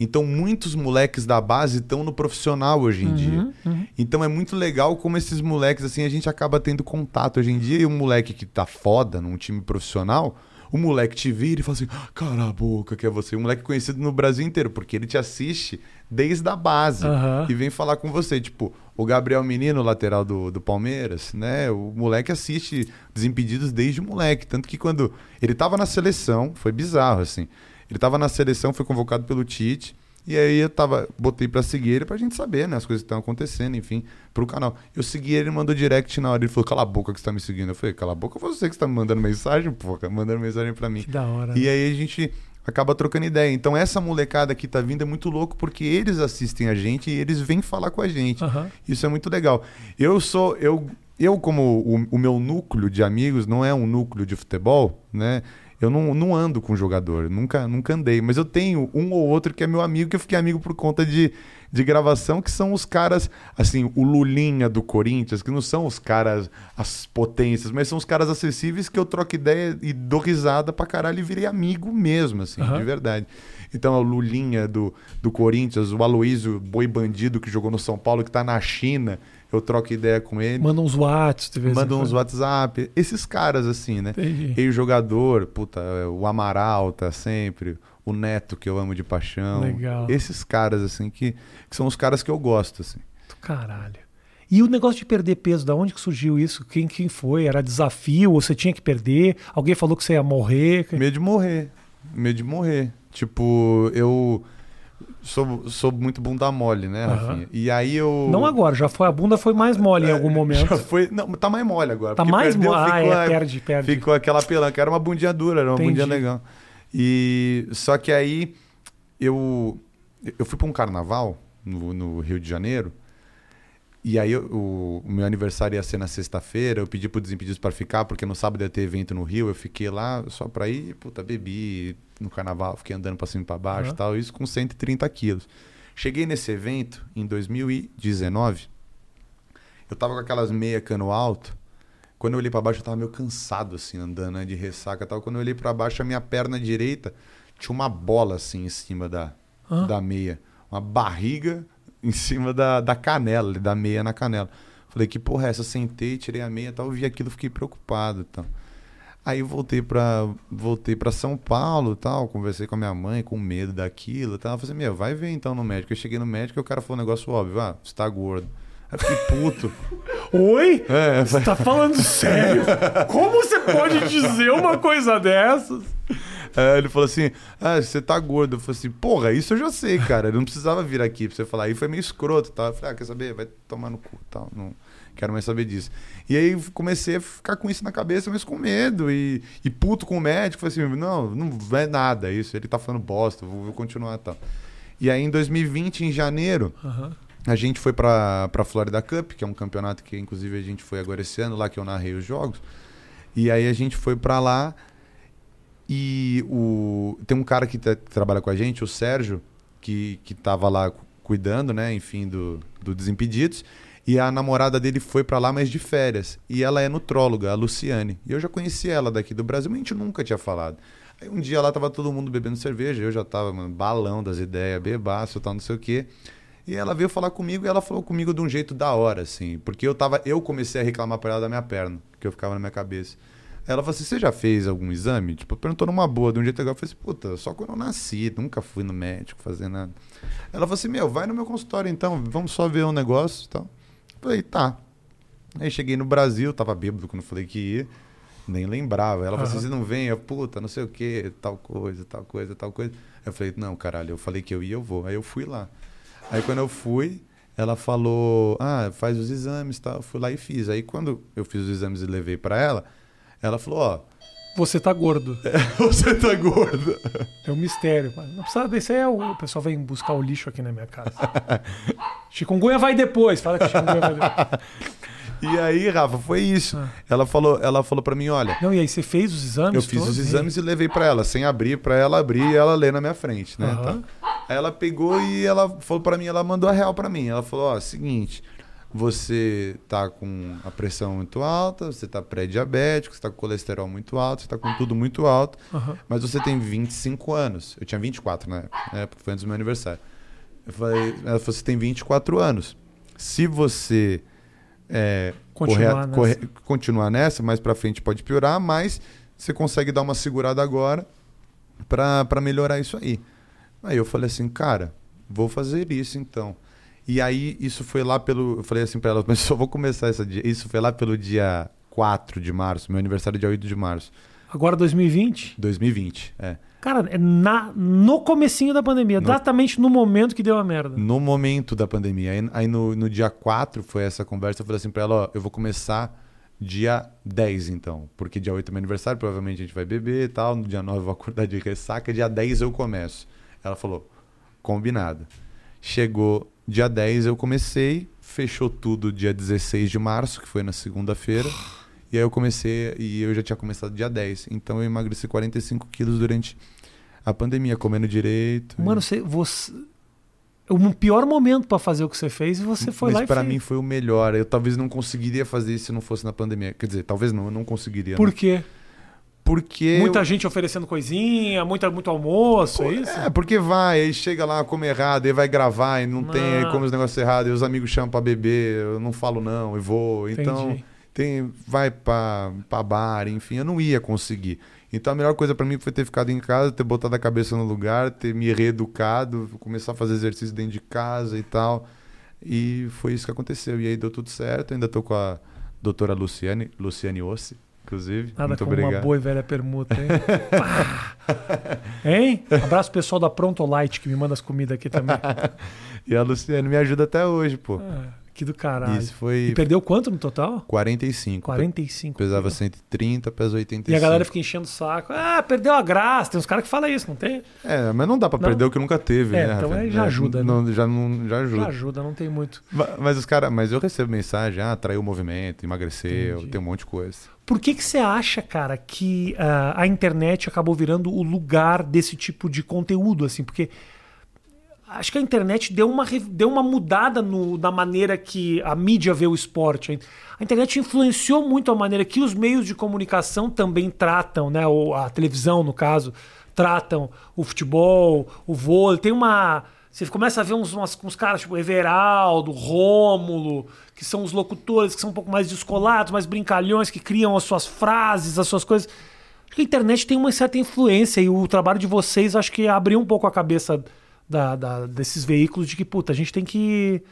B: Então, muitos moleques da base estão no profissional hoje em
A: Uhum,
B: dia. Então, é muito legal como esses moleques, assim, a gente acaba tendo contato hoje em dia. E um moleque que tá foda num time profissional, o moleque te vira e fala assim: cala a boca, que é você. Um moleque conhecido no Brasil inteiro, porque ele te assiste desde a base
A: Aham.
B: e vem falar com você. Tipo, o Gabriel Menino, lateral do, do Palmeiras, né? O moleque assiste Desimpedidos desde o moleque. Tanto que quando ele tava na seleção, foi bizarro, assim. Ele tava na seleção, foi convocado pelo Tite. E aí eu tava, botei pra seguir ele pra gente saber, né? As coisas que estão acontecendo, enfim, pro canal. Eu segui ele, mandou direct na hora. Ele falou, cala a boca que você tá me seguindo. Eu falei, cala a boca você que está me mandando mensagem, porra. Mandando mensagem pra mim.
A: Que da hora.
B: E
A: né?
B: aí a gente acaba trocando ideia. Então essa molecada que tá vindo é muito louco porque eles assistem a gente e eles vêm falar com a gente.
A: Aham.
B: Isso é muito legal. Eu sou eu eu como o, o meu núcleo de amigos não é um núcleo de futebol, né? Eu não, não ando com jogador, nunca, nunca andei. Mas eu tenho um ou outro que é meu amigo, que eu fiquei amigo por conta de, de gravação, que são os caras, assim, o Lulinha do Corinthians, que não são os caras, as potências, mas são os caras acessíveis que eu troco ideia e dou risada pra caralho e virei amigo mesmo, assim,
A: Aham.
B: de verdade. Então, é o Lulinha do, do Corinthians, o Aloísio Boi Bandido, que jogou no São Paulo, que tá na China, eu troco ideia com ele.
A: Manda uns em
B: Manda uns. WhatsApp. Esses caras, assim, né?
A: Entendi.
B: Ex-jogador, puta, o Amaral tá sempre, o Neto, que eu amo de paixão.
A: Legal.
B: Esses caras, assim, que, que são os caras que eu gosto, assim.
A: Do Caralho. E o negócio de perder peso, da onde que surgiu isso? Quem, quem foi? Era desafio? Ou você tinha que perder? Alguém falou que você ia morrer?
B: Medo de morrer. Medo de morrer. Tipo, eu sou, sou muito bunda mole, né. Rafinha? E aí eu.
A: Não agora, já foi. A bunda foi mais mole em algum momento.
B: Já foi. Não, tá mais mole agora.
A: Tá mais mole. Ah,
B: ficou,
A: é, perde, perde.
B: Ficou aquela pelanca. Era uma bundinha dura, era uma
A: Entendi.
B: bundinha legal. E só que aí eu eu fui para um carnaval no, no Rio de Janeiro. E aí eu- o, o meu aniversário ia ser na sexta-feira, eu pedi pro Desimpedidos para ficar, porque no sábado ia ter evento no Rio, eu fiquei lá só pra ir, puta, bebi no carnaval, fiquei andando pra cima e pra baixo e
A: Aham.
B: tal, isso com 130 quilos. Cheguei nesse evento em 2019, eu tava com aquelas meia cano alto, quando eu olhei pra baixo eu tava meio cansado, assim, andando, né, de ressaca e tal. Quando eu olhei pra baixo, a minha perna direita tinha uma bola, assim, em cima da,
A: Hã?
B: da meia. Uma barriga em cima da, da canela, da meia na canela. Falei, que porra é essa? Sentei, tirei a meia e tal, vi aquilo, fiquei preocupado tal. Aí eu voltei pra, voltei pra São Paulo e tal, conversei com a minha mãe, com medo daquilo e tal. Falei assim, meu, vai ver então no médico. Eu cheguei no médico e o cara falou um negócio óbvio, ah, você tá gordo. Aí eu fiquei puto.
A: Oi?
B: É,
A: Você tá falando sério? Como você pode dizer uma coisa dessas?
B: Aí ele falou assim: Ah, você tá gordo. Eu falei assim: Porra, isso eu já sei, cara. Eu não precisava vir aqui pra você falar. Aí foi meio escroto tal. Eu falei: Ah, quer saber? Vai tomar no cu tal. Não quero mais saber disso. E aí comecei a ficar com isso na cabeça, mas com medo e, e puto com o médico. Falei assim: Não, não é nada isso. Ele tá falando bosta, vou, vou continuar e tal. E aí em 2020, em janeiro,
A: Aham.
B: a gente foi pra, pra Florida Cup, que é um campeonato que inclusive a gente foi agora esse ano, lá que eu narrei os jogos. E aí a gente foi pra lá e o tem um cara que, tá- que trabalha com a gente, o Sérgio, que, que tava lá cu- cuidando, né, enfim, do, do Desimpedidos. E a namorada dele foi pra lá, mas de férias. E ela é nutróloga, a Luciane. E eu já conhecia ela daqui do Brasil, mas a gente nunca tinha falado. Aí um dia lá tava todo mundo bebendo cerveja, eu já tava, mano, balão das ideias, bebaço, tal, não sei o quê. E ela veio falar comigo e ela falou comigo de um jeito da hora, assim. Porque eu tava. Eu comecei a reclamar pra ela da minha perna, que eu ficava na minha cabeça. Ela falou assim: você já fez algum exame? Tipo, perguntou numa boa, de um jeito legal. Eu falei assim, puta, só quando eu nasci, nunca fui no médico fazer nada. Ela falou assim: meu, vai no meu consultório então, vamos só ver um negócio e tal. Falei, tá. Aí cheguei no Brasil, tava bêbado quando falei que ia, nem lembrava. Ela falou assim: você não vem? Eu, puta, não sei o que, tal coisa, tal coisa, tal coisa. Aí eu falei, não, caralho, eu falei que eu ia, eu vou. Aí eu fui lá. Aí quando eu fui, ela falou, ah, faz os exames tal. Eu fui lá e fiz. Aí quando eu fiz os exames e levei pra ela, ela falou, ó,
A: Você tá gordo.
B: Você tá gordo.
A: É um mistério. Não precisa desse é o... o pessoal vem buscar o lixo aqui na minha casa. Chikungunya vai depois. Fala que chikungunya vai depois.
B: E aí, Rafa, foi isso.
A: Ah.
B: Ela falou, ela falou para mim, olha,
A: Não, e aí você fez os exames?
B: eu fiz
A: todos?
B: os exames e levei para ela, sem abrir, para ela abrir e ela ler na minha frente, né?
A: Aham.
B: Tá. Aí ela pegou e ela falou para mim, ela mandou a real para mim. Ela falou, ó, seguinte, você tá com a pressão muito alta, você tá pré-diabético, você tá com colesterol muito alto, você tá com tudo muito alto,
A: Aham.
B: mas você tem 25 anos. Eu tinha 24 na época, né? Foi antes do meu aniversário. Eu falei, ela falou, você tem 24 anos. Se você é,
A: Continuar
B: correr-
A: nessa.
B: correr- continuar nessa, mais pra frente pode piorar, mas você consegue dar uma segurada agora pra melhorar isso aí. Aí eu falei assim, cara, vou fazer isso então. E aí isso foi lá pelo, eu falei assim pra ela, mas só vou começar essa dia. Isso foi lá pelo dia 4 de março, meu aniversário é dia 8 de março,
A: Agora 2020?
B: 2020, é.
A: Cara, é na, no comecinho da pandemia.
B: No-
A: Exatamente no momento que deu a merda.
B: No momento da pandemia. Aí, aí no, no dia 4 foi essa conversa, eu falei assim pra ela, ó, eu vou começar dia 10 então, porque dia 8 é meu aniversário, provavelmente a gente vai beber e tal, no dia 9 eu vou acordar de ressaca, dia 10 eu começo. Ela falou, combinado. Chegou dia 10 eu comecei, fechou tudo dia 16 de março, que foi na segunda-feira. E aí eu comecei, e eu já tinha começado dia 10. Então eu emagreci 45 quilos durante a pandemia, comendo direito.
A: Mano, você, você. O pior momento pra fazer o que você fez e você foi
B: Mas
A: lá e
B: pra
A: fez.
B: mim foi o melhor. Eu talvez não conseguiria fazer isso se não fosse na pandemia. Quer dizer, talvez não, eu não conseguiria.
A: Por
B: né?
A: quê?
B: Porque.
A: Muita
B: eu-
A: gente oferecendo coisinha, muita, muito almoço, é isso?
B: É, porque vai, aí chega lá, come errado, aí vai gravar e não tem, aí
A: Ah.
B: come os negócios errados, e os amigos chamam pra beber, eu não falo não, e vou. Então,
A: Entendi.
B: tem, vai pra, pra bar, enfim, eu não ia conseguir. Então a melhor coisa pra mim foi ter ficado em casa, ter botado a cabeça no lugar, ter me reeducado, começar a fazer exercício dentro de casa e tal. E foi isso que aconteceu. E aí deu tudo certo. Ainda tô com a doutora Luciane, Luciane Ossi, inclusive.
A: Nada
B: Muito
A: como
B: obrigado.
A: uma boa e velha permuta, hein? Hein? Abraço pessoal da Pronto Light que me manda as comidas aqui também.
B: E a Luciane me ajuda até hoje, pô.
A: Ah, que do caralho.
B: Isso foi
A: E perdeu quanto no total?
B: 45.
A: 45.
B: Pesava 130, pesa 85.
A: E a galera fica enchendo o saco. Ah, perdeu a graça. Tem uns caras que falam isso, não tem?
B: É, mas não dá pra
A: Não.
B: perder o que nunca teve,
A: É,
B: né?
A: então aí já
B: É,
A: ajuda, né?
B: não- já, não, já ajuda.
A: Já ajuda, não tem muito.
B: Ma- Mas os caras, mas eu recebo mensagem, ah, traiu o movimento, emagreceu,
A: Entendi.
B: tem um monte de coisa.
A: Por que que você acha, cara, que ah, a internet acabou virando o lugar desse tipo de conteúdo, assim? Porque acho que a internet deu uma, deu uma mudada no- na maneira que a mídia vê o esporte. A internet influenciou muito a maneira que os meios de comunicação também tratam, né? Ou a televisão, no caso, tratam o futebol, o vôlei. Tem uma... Você começa a ver uns, umas- uns caras tipo Everaldo, Rômulo, que são os locutores que são um pouco mais descolados, mais brincalhões, que criam as suas frases, as suas coisas. Acho que a internet tem uma certa influência e o trabalho de vocês acho que abriu um pouco a cabeça da- da- desses veículos de que, puta, a gente tem que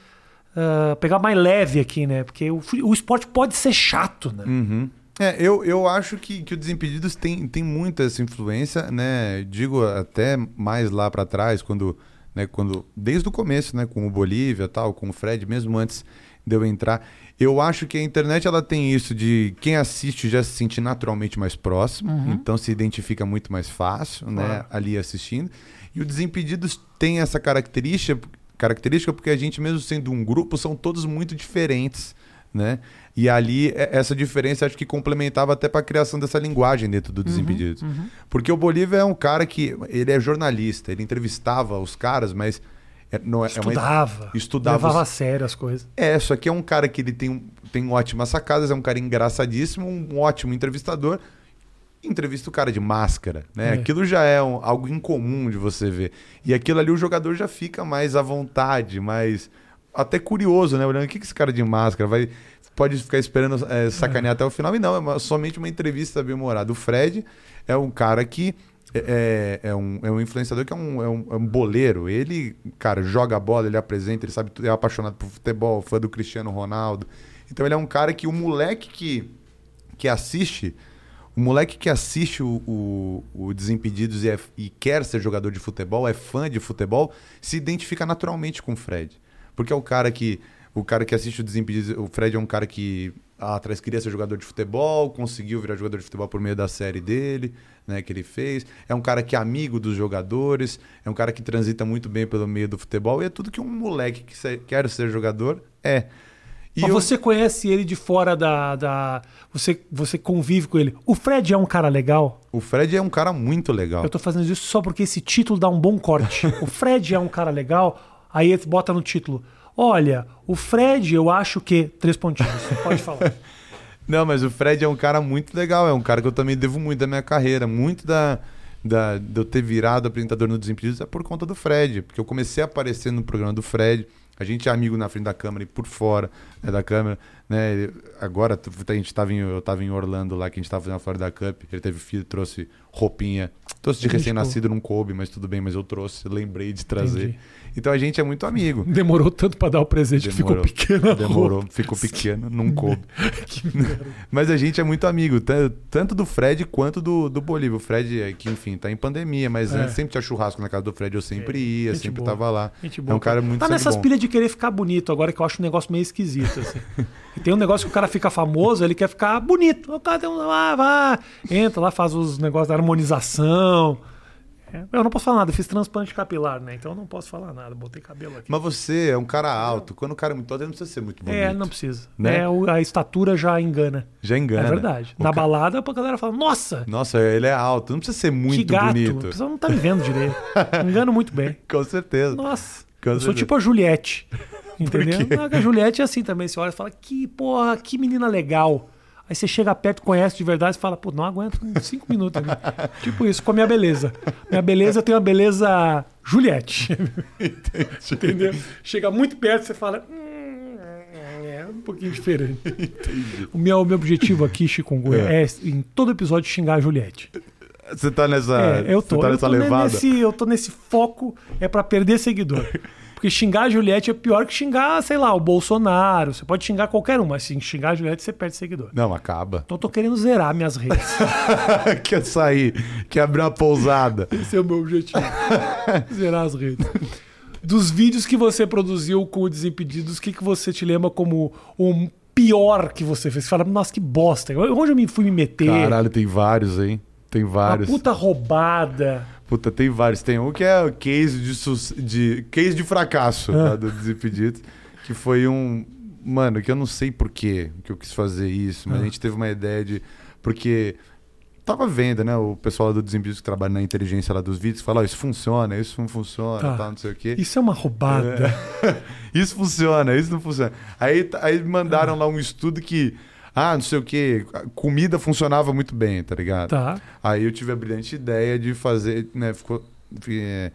A: ah, pegar mais leve aqui, né? Porque o, o esporte pode ser chato, né?
B: Uhum. É, eu, eu acho que, que o Desimpedidos tem, tem muita essa influência, né? Digo até mais lá pra trás, quando, né, quando desde o começo, né, com o Bolívia, tal, com o Fred, mesmo antes de eu entrar, eu acho que a internet ela tem isso de quem assiste já se sente naturalmente mais próximo, então se identifica muito mais fácil, né,
A: Claro.
B: ali assistindo. E o Desimpedidos tem essa característica, característica porque a gente mesmo sendo um grupo são todos muito diferentes, né? E ali é- essa diferença acho que complementava até para a criação dessa linguagem dentro do Desimpedidos. Porque o Bolívia é um cara que ele é jornalista, ele entrevistava os caras, mas é, não é, é uma
A: Estudava.
B: estudava
A: Levava
B: os-
A: a sério as coisas.
B: é, só que é um cara que ele tem, um- tem ótimas sacadas, é um cara engraçadíssimo, um ótimo entrevistador. Entrevista o cara de máscara, né?
A: É.
B: Aquilo já é um- algo incomum de você ver. E aquilo ali o jogador já fica mais à vontade, mais até curioso, né? Olhando o que, que esse cara de máscara vai. Pode ficar esperando é, sacanear até o final. E não, é uma- somente uma entrevista bem humorada. O Fred é um cara que é, é um, é um influenciador que é um, é, um, é um boleiro. Ele, cara, joga bola, ele apresenta, ele sabe tudo, é apaixonado por futebol, fã do Cristiano Ronaldo. Então ele é um cara que o moleque que, que assiste, o moleque que assiste o, o, o Desimpedidos e, é- e quer ser jogador de futebol, é fã de futebol, se identifica naturalmente com o Fred. Porque é o cara que o cara que assiste o Desimpedidos, o Fred é um cara que lá atrás queria ser jogador de futebol, conseguiu virar jogador de futebol por meio da série dele, né, que ele fez. É um cara que é amigo dos jogadores, é um cara que transita muito bem pelo meio do futebol e é tudo que um moleque que se- quer ser jogador é. E
A: Mas
B: eu-
A: você conhece ele de fora da. da... Você, você convive com ele. O Fred é um cara legal?
B: o Fred é um cara muito legal.
A: Eu tô fazendo isso só porque esse título dá um bom corte. o Fred é um cara legal, aí ele bota no título. Olha, o Fred, eu acho que. Três pontinhos. Pode falar.
B: Não, mas o Fred é um cara muito legal, é um cara que eu também devo muito da minha carreira. Muito da, da, de eu ter virado apresentador no Desimpedidos é por conta do Fred, porque eu comecei a aparecer no programa do Fred. A gente é amigo na frente da câmera e por fora né, da câmera. Né? Agora a gente tava em, eu estava em Orlando lá, que a gente estava fazendo a Florida Cup. Ele teve filho, trouxe roupinha. Trouxe de recém-nascido, não coube, mas tudo bem, mas eu trouxe, lembrei de trazer.
A: Entendi.
B: Então a gente é muito amigo.
A: Demorou tanto pra dar o presente que ficou
B: Demorou.
A: pequeno.
B: Demorou, ficou pequeno, não coube. Mas a gente é muito amigo, tan- tanto do Fred quanto do, do Bolívia. O Fred, é que, enfim, tá em pandemia, mas
A: É.
B: antes sempre tinha churrasco na casa do Fred, eu sempre ia,
A: Gente
B: sempre
A: boa.
B: tava lá.
A: Gente
B: É
A: boa,
B: um cara muito
A: Tá nessas
B: bom.
A: pilhas de querer ficar bonito agora, que eu acho um negócio meio esquisito, assim. E tem um negócio que o cara fica famoso, ele quer ficar bonito. O cara tem um. Ah, vai, entra lá, faz os negócios da harmonização. É, eu não posso falar nada, eu fiz transplante capilar, né? Então eu não posso falar nada, botei cabelo aqui.
B: Mas você é um cara alto. Quando o cara é muito alto, ele não precisa ser muito bonito.
A: É, não precisa.
B: Né?
A: É, a estatura já engana.
B: Já engana.
A: É verdade.
B: O
A: Na
B: ca-
A: balada, a galera fala, nossa,
B: Nossa, ele é alto. Não precisa ser muito
A: que gato. A
B: bonito.
A: pessoa não tá me vendo direito. Engano muito bem.
B: Com certeza.
A: Nossa,
B: Com
A: eu sou tipo a Juliette. Entendeu? a Juliette é assim também. Você olha e fala, que porra, que menina legal. Aí você chega perto, conhece de verdade e fala, pô, não aguento cinco minutos ali. tipo isso, com a minha beleza. Minha beleza tem uma beleza Juliette. Entendeu? Chega muito perto, você fala. "Hum, É um pouquinho diferente. O meu, o meu objetivo aqui, Chikungunya, é. em todo episódio xingar a Juliette.
B: Você tá nessa,
A: É, eu tô.
B: tá
A: eu,
B: nessa
A: tô
B: levada?
A: nesse, eu tô nesse foco, é pra perder seguidor. Porque xingar a Juliette é pior que xingar, sei lá, o Bolsonaro. Você pode xingar qualquer um, mas se xingar a Juliette, você perde seguidor.
B: Não, acaba.
A: Então eu tô querendo zerar minhas redes.
B: quer sair, quer abrir uma pousada.
A: Esse é o meu objetivo. zerar as redes. Dos vídeos que você produziu com o Desimpedidos, o que, que você te lembra como o pior que você fez? Você fala, nossa, que bosta. Onde eu me fui me meter?
B: Caralho, tem vários, hein? Tem
A: Uma
B: vários.
A: puta roubada.
B: Puta, tem vários. Tem um que é o case de, sus- de, case de fracasso
A: Ah.
B: tá, do Desimpedidos, que foi um. Mano, que eu não sei por quê que eu quis fazer isso, mas
A: Ah.
B: a gente teve uma ideia de. Porque tava vendo, né? O pessoal do Desimpedidos que trabalha na inteligência lá dos vídeos fala: ó, isso funciona, isso não funciona,
A: Tá.
B: tal, não sei o quê.
A: Isso é uma roubada.
B: isso funciona, isso não funciona. Aí, aí mandaram lá um estudo que. Ah, não sei o quê, comida funcionava muito bem, tá ligado?
A: Tá.
B: Aí eu tive a brilhante ideia de fazer, né? Ficou, fi- é,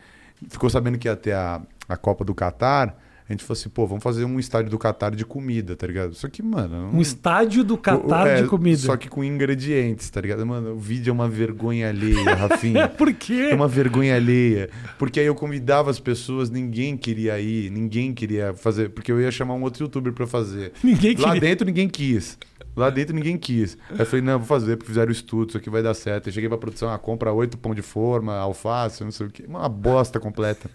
B: ficou sabendo que ia ter a, a Copa do Catar. A gente falou assim, pô, vamos fazer um estádio do Catar de comida, tá ligado? Só que, mano.
A: Um estádio do Catar
B: é,
A: de comida.
B: Só que com ingredientes, tá ligado? Mano, o vídeo é uma vergonha alheia, Rafinha.
A: Por quê?
B: É uma vergonha alheia. Porque aí eu convidava as pessoas, ninguém queria ir, ninguém queria fazer. Porque eu ia chamar um outro youtuber pra fazer.
A: Ninguém
B: Lá
A: queria.
B: dentro ninguém quis. Lá dentro ninguém quis. Aí eu falei, não, vou fazer, porque fizeram o estudo, isso aqui vai dar certo. Eu cheguei pra produção, ah, compra oito pão de forma, alface, não sei o quê. Uma bosta completa.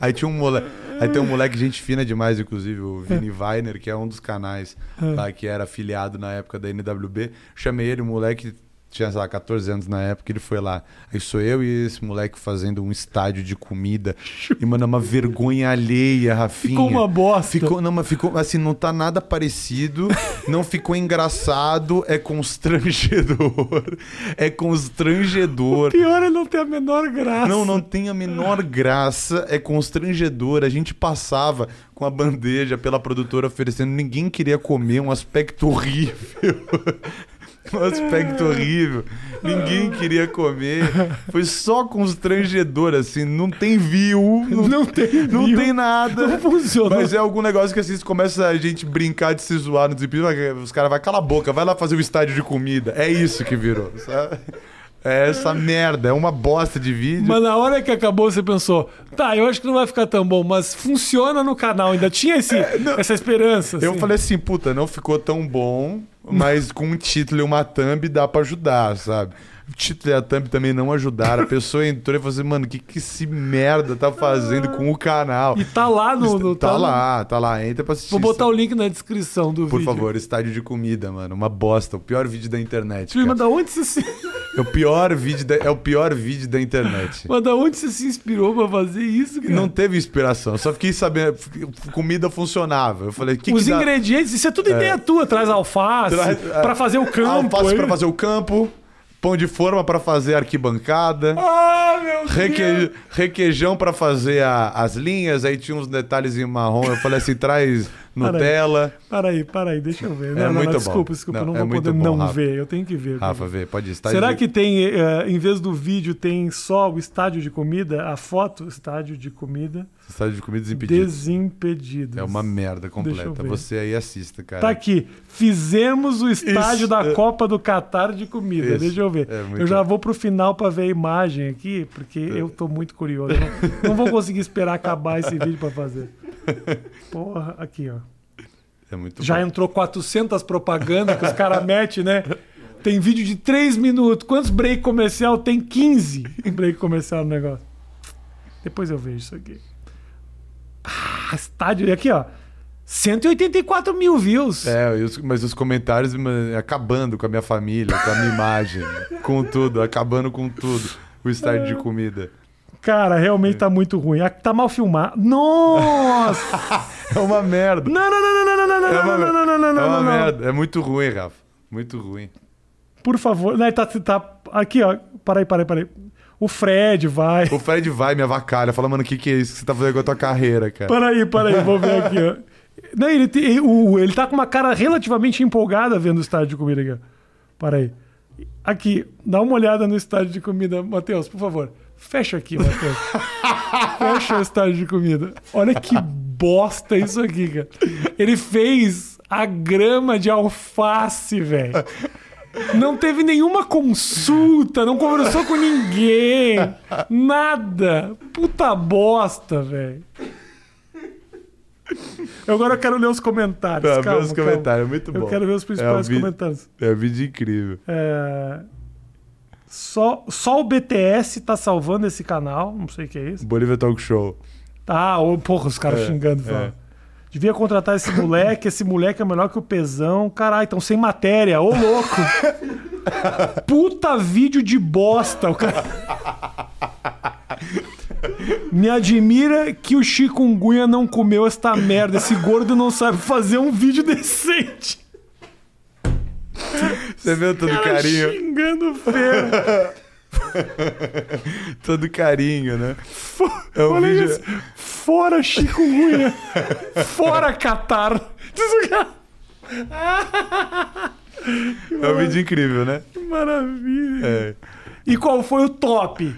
B: Aí tinha um moleque. Aí tem um moleque, gente fina demais, inclusive, o Vini Weiner, que é um dos canais lá que era afiliado na época da NWB. Chamei ele, o moleque tinha, sei lá, 14 anos na época, ele foi lá. Aí sou eu e esse moleque fazendo um estádio de comida. E, mano, é uma vergonha alheia, Rafinha.
A: Ficou uma bosta.
B: Ficou, não, mas ficou assim, não tá nada parecido, não ficou engraçado, é constrangedor. É constrangedor.
A: Pior é não ter a menor graça.
B: Não, não tem a menor graça, é constrangedor. A gente passava com a bandeja pela produtora oferecendo, ninguém queria comer, um aspecto horrível. Um aspecto horrível. Ninguém queria comer. Foi só constrangedor, assim. Não tem view. Não,
A: Não tem
B: não
A: view.
B: tem nada.
A: Não funcionou.
B: Mas é algum negócio que assim, começa a gente brincar de se zoar no desempenho. Os caras vai cala a boca, vai lá fazer o estádio de comida. É isso que virou. sabe? É essa merda, é uma bosta de vídeo.
A: Mas na hora que acabou, você pensou, tá, eu acho que não vai ficar tão bom, mas funciona no canal. Ainda tinha esse, essa esperança.
B: Eu
A: assim.
B: falei assim, puta, não ficou tão bom, mas com um título e uma thumb dá pra ajudar, sabe? O título e a thumb também não ajudaram. A pessoa entrou e falou assim, mano, o que, que esse merda tá fazendo com o canal?
A: E tá lá no. no
B: tá,
A: no-
B: lá, tá lá. Entra pra assistir.
A: Vou botar o link na descrição do
B: Por
A: vídeo.
B: favor, estádio de comida, mano. Uma bosta. O pior vídeo da internet. Cara.
A: da onde você se...
B: É o pior vídeo da, é o pior vídeo da internet.
A: mas da onde você se inspirou pra fazer isso, cara?
B: Não teve inspiração, só fiquei sabendo. Comida funcionava. Eu falei, o que,
A: Os
B: que
A: ingredientes, isso é tudo ideia tua. Traz alface
B: Traz-
A: pra fazer o campo.
B: Alface
A: aí.
B: pra fazer o campo, pão de forma pra fazer arquibancada,
A: Ah, meu Deus.
B: reque- requeijão pra fazer a- as linhas, aí tinha uns detalhes em marrom. Eu falei assim, traz Nutella.
A: Para aí, para aí, deixa eu ver. Não,
B: É
A: não,
B: muito
A: não,
B: bom.
A: desculpa, desculpa,
B: Não,
A: eu não
B: é
A: vou poder
B: bom,
A: não
B: Rafa.
A: ver, eu tenho que ver.
B: Rafa, vê, pode estar.
A: Será que tem, eh, em vez do vídeo, tem só o estádio de comida, a foto, estádio de comida,
B: Estádio de comida desimpedido.
A: desimpedidos.
B: É uma merda completa. Você aí assista, cara.
A: Tá aqui. Fizemos o estádio
B: Isso,
A: da
B: é.
A: Copa do Catar de comida.
B: Isso,
A: Deixa eu ver.
B: é
A: eu já vou pro final pra ver a imagem aqui, porque eu tô muito curioso. Não, não vou conseguir esperar acabar esse vídeo pra fazer. Porra, aqui, ó.
B: É muito
A: Já
B: bom.
A: entrou 400 propagandas que os caras metem, né? Tem vídeo de 3 minutos. Quantos break comercial? Tem 15 break comercial no negócio. Depois eu vejo isso aqui. Ah, estádio. E aqui, ó. 184 mil views.
B: É, mas os comentários acabando com a minha família, com a minha imagem, com tudo, acabando com tudo. O estádio de comida.
A: Cara, realmente tá muito ruim. Ah, Tá mal filmado. Nossa!
B: É uma merda.
A: não, não, não, não, não, não, não,
B: É
A: não,
B: uma,
A: não, não, não,
B: é
A: não,
B: uma
A: não, não.
B: merda. É muito ruim, Rafa. Muito ruim.
A: Por favor. Não, tá, tá, aqui, ó. Para aí, para aí, para aí. O Fred vai.
B: O Fred vai, me avacalha, fala, mano, o que, que é isso que você tá fazendo com a tua carreira, cara?
A: Para aí, para aí, vou ver aqui, ó. Não, ele, tem- o, ele tá com uma cara relativamente empolgada vendo o estádio de comida aqui. Para aí. Aqui, dá uma olhada no estádio de comida, Matheus, por favor. Fecha aqui, Matheus. Fecha o estádio de comida. Olha que bosta isso aqui, cara. Ele fez a grama de alface, velho. Não teve nenhuma consulta, não conversou com ninguém. Nada. Puta bosta, velho. Eu Agora eu quero ler os comentários.
B: Tá,
A: calma,
B: os
A: calma.
B: comentários, é muito bom.
A: Eu quero ver os principais
B: É, o vi-
A: comentários.
B: É um vídeo incrível.
A: É, Só, só o BTS tá salvando esse canal. Não sei o que é isso.
B: Bolívia Talk Show.
A: Ah, ô, porra, os caras
B: É,
A: xingando.
B: é.
A: Devia contratar esse moleque. Esse moleque é melhor que o Pesão. Caralho, então sem matéria. Ô, louco. Puta vídeo de bosta. O cara... Me admira que o chikungunya não comeu esta merda. Esse gordo não sabe fazer um vídeo decente.
B: Você viu todo
A: Cara
B: carinho?
A: xingando feio.
B: Todo carinho, né? É um
A: Olha
B: vídeo...
A: isso. Fora chikungunya. Fora Catar. O.
B: É um vídeo incrível, né?
A: Que maravilha.
B: É.
A: E qual foi o top?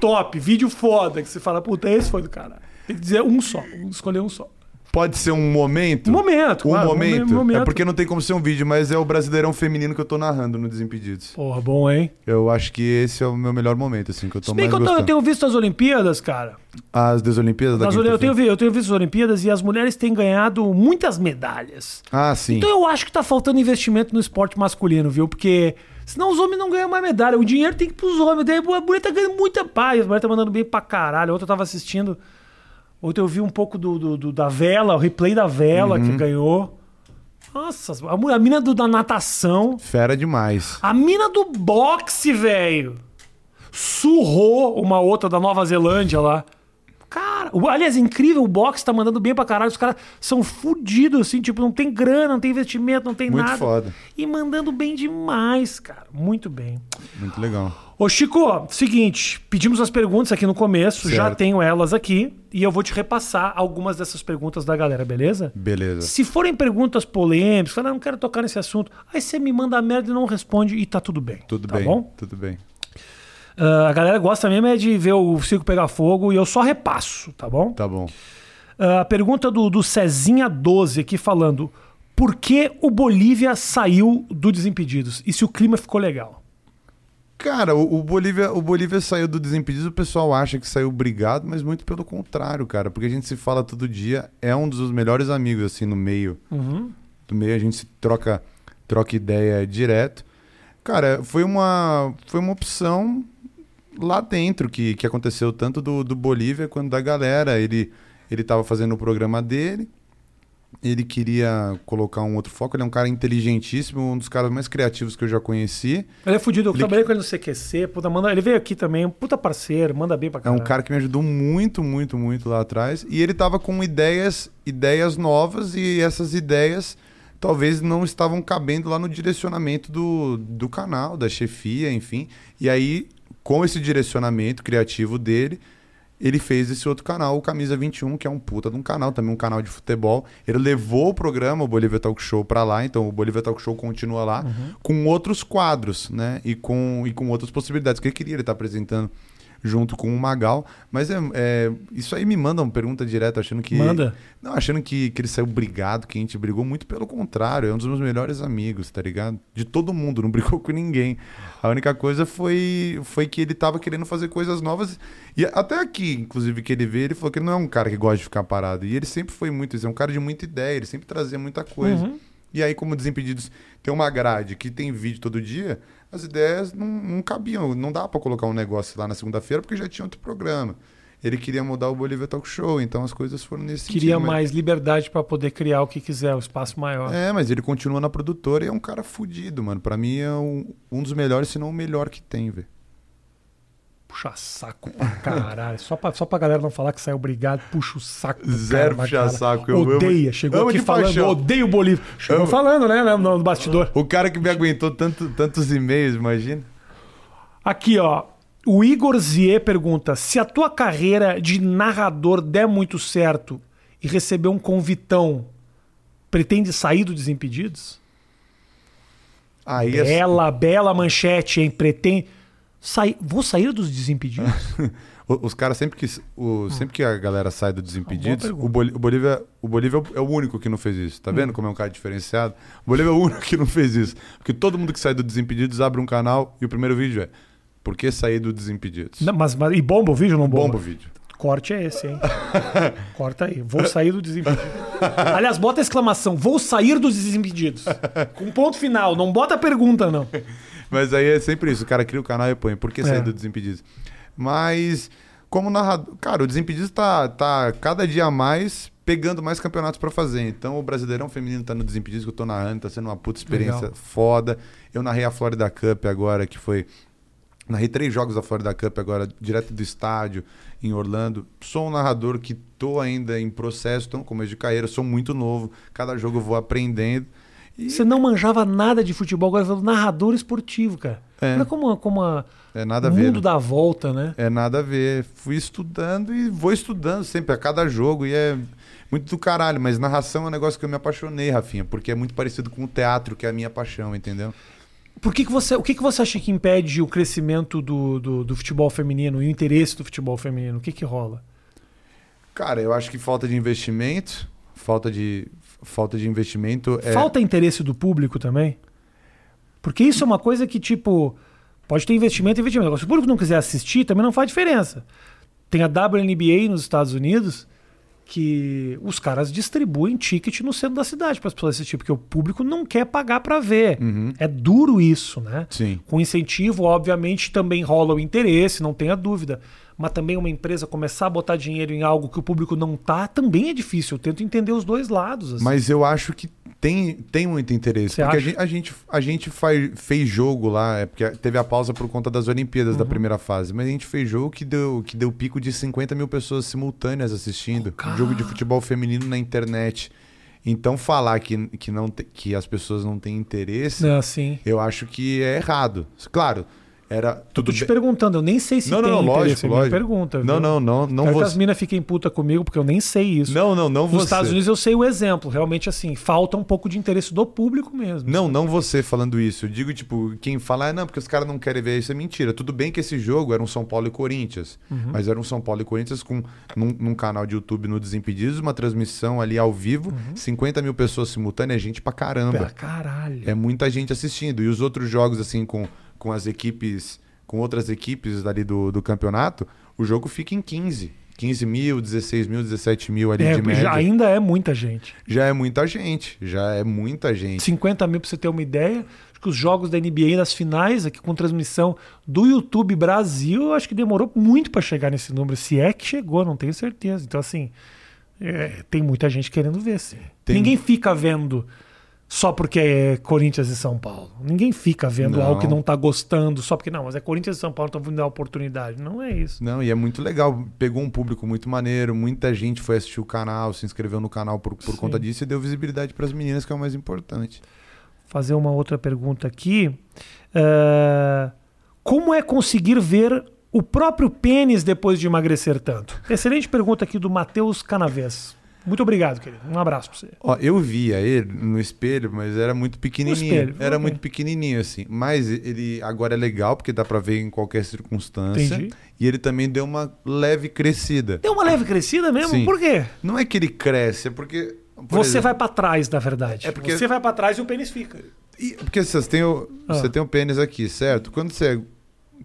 A: Top, vídeo foda, que você fala, puta, esse foi do cara. Tem que dizer um só, escolher um só.
B: Pode ser um momento.
A: Um momento,
B: Um
A: claro,
B: momento.
A: um momento.
B: É porque não tem como ser um vídeo, mas é o Brasileirão Feminino que eu tô narrando no Desimpedidos.
A: Porra, bom, hein?
B: Eu acho que esse é o meu melhor momento, assim, que eu tô
A: Se bem
B: mais
A: que eu, tô- eu tenho visto as Olimpíadas, cara.
B: As das Olimpíadas da
A: As eu, tenho, eu tenho visto as Olimpíadas e as mulheres têm ganhado muitas medalhas.
B: Ah, sim.
A: Então eu acho que tá faltando investimento no esporte masculino, viu? Porque senão os homens não ganham mais medalha. O dinheiro tem que ir pros homens. Daí a mulher tá ganhando muita paz. A mulher tá mandando bem pra caralho. Ontem eu tava assistindo. Ontem eu vi um pouco do, do- do- da vela, o replay da vela
B: Uhum.
A: que ganhou. Nossa, a, a mina do, da natação.
B: Fera demais.
A: A mina do boxe, velho. Surrou uma outra da Nova Zelândia lá. Cara, o- aliás, é incrível, o boxe tá mandando bem pra caralho. Os caras são fudidos, assim, tipo, não tem grana, não tem investimento, não tem
B: Muito
A: nada.
B: foda.
A: E mandando bem demais, cara. Muito bem.
B: Muito legal.
A: Ô, Chico, seguinte, pedimos as perguntas aqui no começo, já
B: Certo.
A: tenho elas aqui, e eu vou te repassar algumas dessas perguntas da galera, beleza?
B: Beleza.
A: Se forem perguntas polêmicas, fala, "Ah, não quero tocar nesse assunto, aí você me manda a merda e não responde e tá tudo bem.
B: Tudo
A: tá
B: bem.
A: bom?
B: Tudo bem.
A: Ah, a galera gosta mesmo é de ver o circo pegar fogo e eu só repasso, tá bom?
B: Tá bom.
A: Ah, a pergunta do, do Cezinha12 aqui falando: por que o Bolívia saiu do Desimpedidos? E se o clima ficou legal?
B: Cara, o, o Bolívia, o Bolívia saiu do Desimpedidos, o pessoal acha que saiu brigado, mas muito pelo contrário, cara. Porque a gente se fala todo dia, é um dos melhores amigos, assim, no meio.
A: Uhum.
B: Do meio a gente se troca, troca ideia direto. Cara, foi uma, foi uma opção lá dentro que, que aconteceu tanto do, do Bolívia quanto da galera. Ele, ele tava fazendo o programa dele, ele queria colocar um outro foco. Ele é um cara inteligentíssimo, um dos caras mais criativos que eu já conheci.
A: Ele é fudido. Eu
B: Ele-
A: trabalhei com ele no CQC. Puta, manda... Ele veio aqui também. Um puta parceiro. Manda bem pra
B: É
A: caralho.
B: um cara que me ajudou muito, muito, muito lá atrás. E ele tava com ideias, ideias novas e essas ideias talvez não estavam cabendo lá no direcionamento do, do canal, da chefia, enfim. E aí, com esse direcionamento criativo dele, ele fez esse outro canal, o Camisa 21, que é um puta de um canal, também um canal de futebol. Ele levou o programa, o Bolívia Talk Show, pra lá, então o Bolívia Talk Show continua lá, com outros quadros, né? E com, e com outras possibilidades que ele queria. Ele tá apresentando junto com o Magal. Mas é, é- isso aí me manda uma pergunta direta, achando que.
A: Manda.
B: Não, achando que, que ele saiu brigado, que a gente brigou. Muito pelo contrário, é um dos meus melhores amigos, tá ligado? De todo mundo, não brigou com ninguém. A única coisa foi, foi que ele tava querendo fazer coisas novas. E até aqui, inclusive, que ele vê, ele falou que ele não é um cara que gosta de ficar parado. E ele sempre foi muito isso, é um cara de muita ideia, ele sempre trazia muita coisa.
A: Uhum.
B: E aí, como Desimpedidos tem uma grade que tem vídeo todo dia, as ideias não, não cabiam. Não dá pra colocar um negócio lá na segunda-feira porque já tinha outro programa. Ele queria mudar o Bolívia Talk Show, então as coisas foram nesse
A: Queria
B: sentido. mas-
A: mais liberdade pra poder criar o que quiser, o espaço maior.
B: É, mas ele continua na produtora e é um cara fudido, mano. Pra mim é um, um dos melhores, se não o melhor que tem, velho.
A: Puxa saco pra caralho. Só pra, só pra galera não falar que saiu obrigado, puxa o saco.
B: Zero puxa
A: cara.
B: saco, eu amo-
A: Odeia. Chegou
B: amo
A: aqui falando,
B: paixão.
A: odeio o Bolívia. Chegou
B: Amo.
A: falando, né, no, no bastidor.
B: O cara que me aguentou tanto, tantos e-mails, imagina.
A: Aqui, ó. O Igor Zier pergunta: se a tua carreira de narrador der muito certo e receber um convitão, pretende sair do Desimpedidos?
B: Aí é-
A: Bela, bela manchete, hein? Pretende. Sair... Vou sair dos Desimpedidos?
B: os caras sempre que o, sempre que a galera sai do Desimpedidos, o, Boli- o Bolívia, o Bolívia é o único que não fez isso. Tá
A: Hum.
B: vendo como é um cara diferenciado? O Bolívia é o único que não fez isso. Porque todo mundo que sai do Desimpedidos abre um canal e o primeiro vídeo é Por que sair do Desimpedidos?
A: Não, mas, mas- e bomba o vídeo ou não bomba?
B: Bomba o vídeo.
A: Corte é esse, hein? Corta aí. Vou sair do Desimpedidos. Aliás, bota a exclamação. Vou sair dos Desimpedidos. Com ponto final. Não bota a pergunta, não.
B: Mas aí é sempre isso, o cara cria o canal e põe, por que sair
A: É.
B: do Desimpedidos? Mas, como narrador, cara, o Desimpedidos tá, tá cada dia mais pegando mais campeonatos pra fazer. Então o Brasileirão Feminino tá no Desimpedidos que eu tô narrando, tá sendo uma puta experiência
A: Legal.
B: foda. Eu narrei a Florida Cup agora, que foi. Narrei três jogos da Florida Cup agora, direto do estádio, em Orlando. Sou um narrador que tô ainda em processo, tô no começo de carreira, sou muito novo. Cada jogo eu vou aprendendo. E
A: Você não manjava nada de futebol, agora você é narrador esportivo, cara.
B: É.
A: Olha como, a- como a-
B: é nada a
A: o
B: ver.
A: mundo
B: né?
A: dá a volta, né?
B: É nada a ver. Fui estudando e vou estudando sempre, a cada jogo. E é muito do caralho. Mas narração é um negócio que eu me apaixonei, Rafinha, porque é muito parecido com o teatro, que é a minha paixão, entendeu?
A: Por que, que você, o que, que você acha que impede o crescimento do, do, do futebol feminino e o interesse do futebol feminino? O que, que rola?
B: Cara, eu acho que falta de investimento. Falta de, falta de investimento. É...
A: Falta interesse do público também? Porque isso é uma coisa que, tipo, pode ter investimento e investimento. Agora, se o público não quiser assistir, também não faz diferença. Tem a WNBA nos Estados Unidos que os caras distribuem ticket no centro da cidade para as pessoas assistir, porque o público não quer pagar para ver.
B: Uhum.
A: É duro isso, né?
B: Sim.
A: Com incentivo, obviamente, também rola o interesse, não tenha dúvida. Mas também uma empresa começar a botar dinheiro em algo que o público não tá, também é difícil. Eu tento entender os dois lados. assim.
B: Mas eu acho que tem, tem muito interesse.
A: Você
B: porque a
A: acha?
B: gente, a gente, a gente faz, fez jogo lá, é porque teve a pausa por conta das Olimpíadas
A: Uhum.
B: da primeira fase. Mas a gente fez jogo que deu, que deu pico de 50 mil pessoas simultâneas assistindo.
A: Cara.
B: Jogo de futebol feminino na internet. Então falar que, que, não te- que as pessoas não têm interesse,
A: assim.
B: eu acho que é errado. Claro, era
A: Tô
B: tudo
A: te
B: bem.
A: perguntando, eu nem sei se
B: Não,
A: tem
B: não,
A: interesse.
B: lógico,
A: é
B: lógico.
A: pergunta.
B: Não,
A: viu?
B: não, não, não
A: Quero que
B: você.
A: as minas fiquem puta comigo, porque eu nem sei isso.
B: Não, não, não
A: Nos
B: você.
A: Estados Unidos eu sei o exemplo. Realmente, assim, falta um pouco de interesse do público mesmo.
B: Não, não você falando isso. Eu digo, tipo, quem fala, ah, não, porque os caras não querem ver isso é mentira. Tudo bem que esse jogo era um São Paulo e Corinthians.
A: Uhum.
B: Mas era um São Paulo e Corinthians com, num, num canal de YouTube no Desimpedidos, uma transmissão ali ao vivo, 50 mil pessoas simultâneas, gente pra
A: Pra
B: caramba.
A: caralho.
B: É muita gente assistindo. E os outros jogos, assim, com, com as equipes, com outras equipes ali do, do campeonato, o jogo fica em 15. 15 mil, 16 mil, 17 mil ali
A: É,
B: de média.
A: já, ainda é muita gente.
B: Já é muita gente. Já é muita gente.
A: 50 mil pra você ter uma ideia. Acho que os jogos da NBA das finais, aqui com transmissão do YouTube Brasil, acho que demorou muito para chegar nesse número. Se é que chegou, não tenho certeza. Então, assim, é, tem muita gente querendo ver. Sim.
B: Tem-
A: Ninguém fica vendo só porque é Corinthians e São Paulo. Ninguém fica vendo
B: Não.
A: algo que não tá gostando só porque não, mas é Corinthians e São Paulo, então vamos dar oportunidade. Não é isso.
B: Não, e é muito legal. Pegou um público muito maneiro. Muita gente foi assistir o canal, se inscreveu no canal por, por
A: Sim.
B: conta disso e deu visibilidade para as meninas, que é o mais importante.
A: fazer uma outra pergunta aqui. É, Como é conseguir ver o próprio pênis depois de emagrecer tanto? Excelente pergunta aqui do Matheus Canavés. Muito obrigado, querido. Um abraço pra você.
B: Ó, eu via ele no espelho, mas era muito pequenininho.
A: espelho,
B: era
A: ok.
B: muito pequenininho assim. Mas ele agora é legal porque dá pra ver em qualquer circunstância.
A: Entendi.
B: E ele também deu uma leve crescida.
A: Deu uma leve crescida mesmo?
B: Sim.
A: Por quê?
B: Não é que ele cresce, é porque por
A: Você
B: exemplo,
A: vai pra trás, na verdade.
B: É porque-
A: Você vai pra trás e o pênis fica.
B: e- porque você tem o
A: Ah.
B: você tem o pênis aqui, certo? Quando você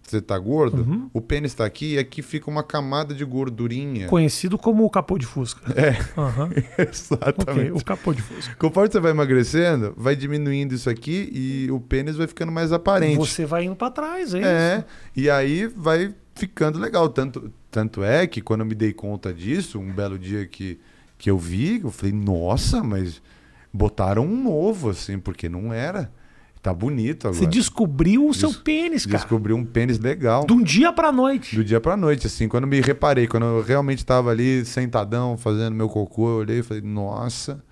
B: você tá gordo,
A: Uhum.
B: o pênis tá aqui e aqui fica uma camada de gordurinha.
A: Conhecido como o capô de Fusca.
B: É,
A: Aham.
B: exatamente.
A: Ok, o capô de Fusca.
B: Conforme você vai emagrecendo, vai diminuindo isso aqui e o pênis vai ficando mais aparente.
A: Você vai indo pra trás, é,
B: É,
A: isso.
B: e aí vai ficando legal. Tanto, tanto é que quando eu me dei conta disso, um belo dia que, que eu vi, eu falei, nossa, mas botaram um novo, assim, porque não era. Tá bonito agora.
A: Você descobriu o seu
B: Des-
A: pênis, cara.
B: Descobri um pênis legal.
A: De um dia pra noite.
B: Do dia pra noite, assim, quando me reparei, quando eu realmente tava ali sentadão, fazendo meu cocô, eu olhei e falei, nossa,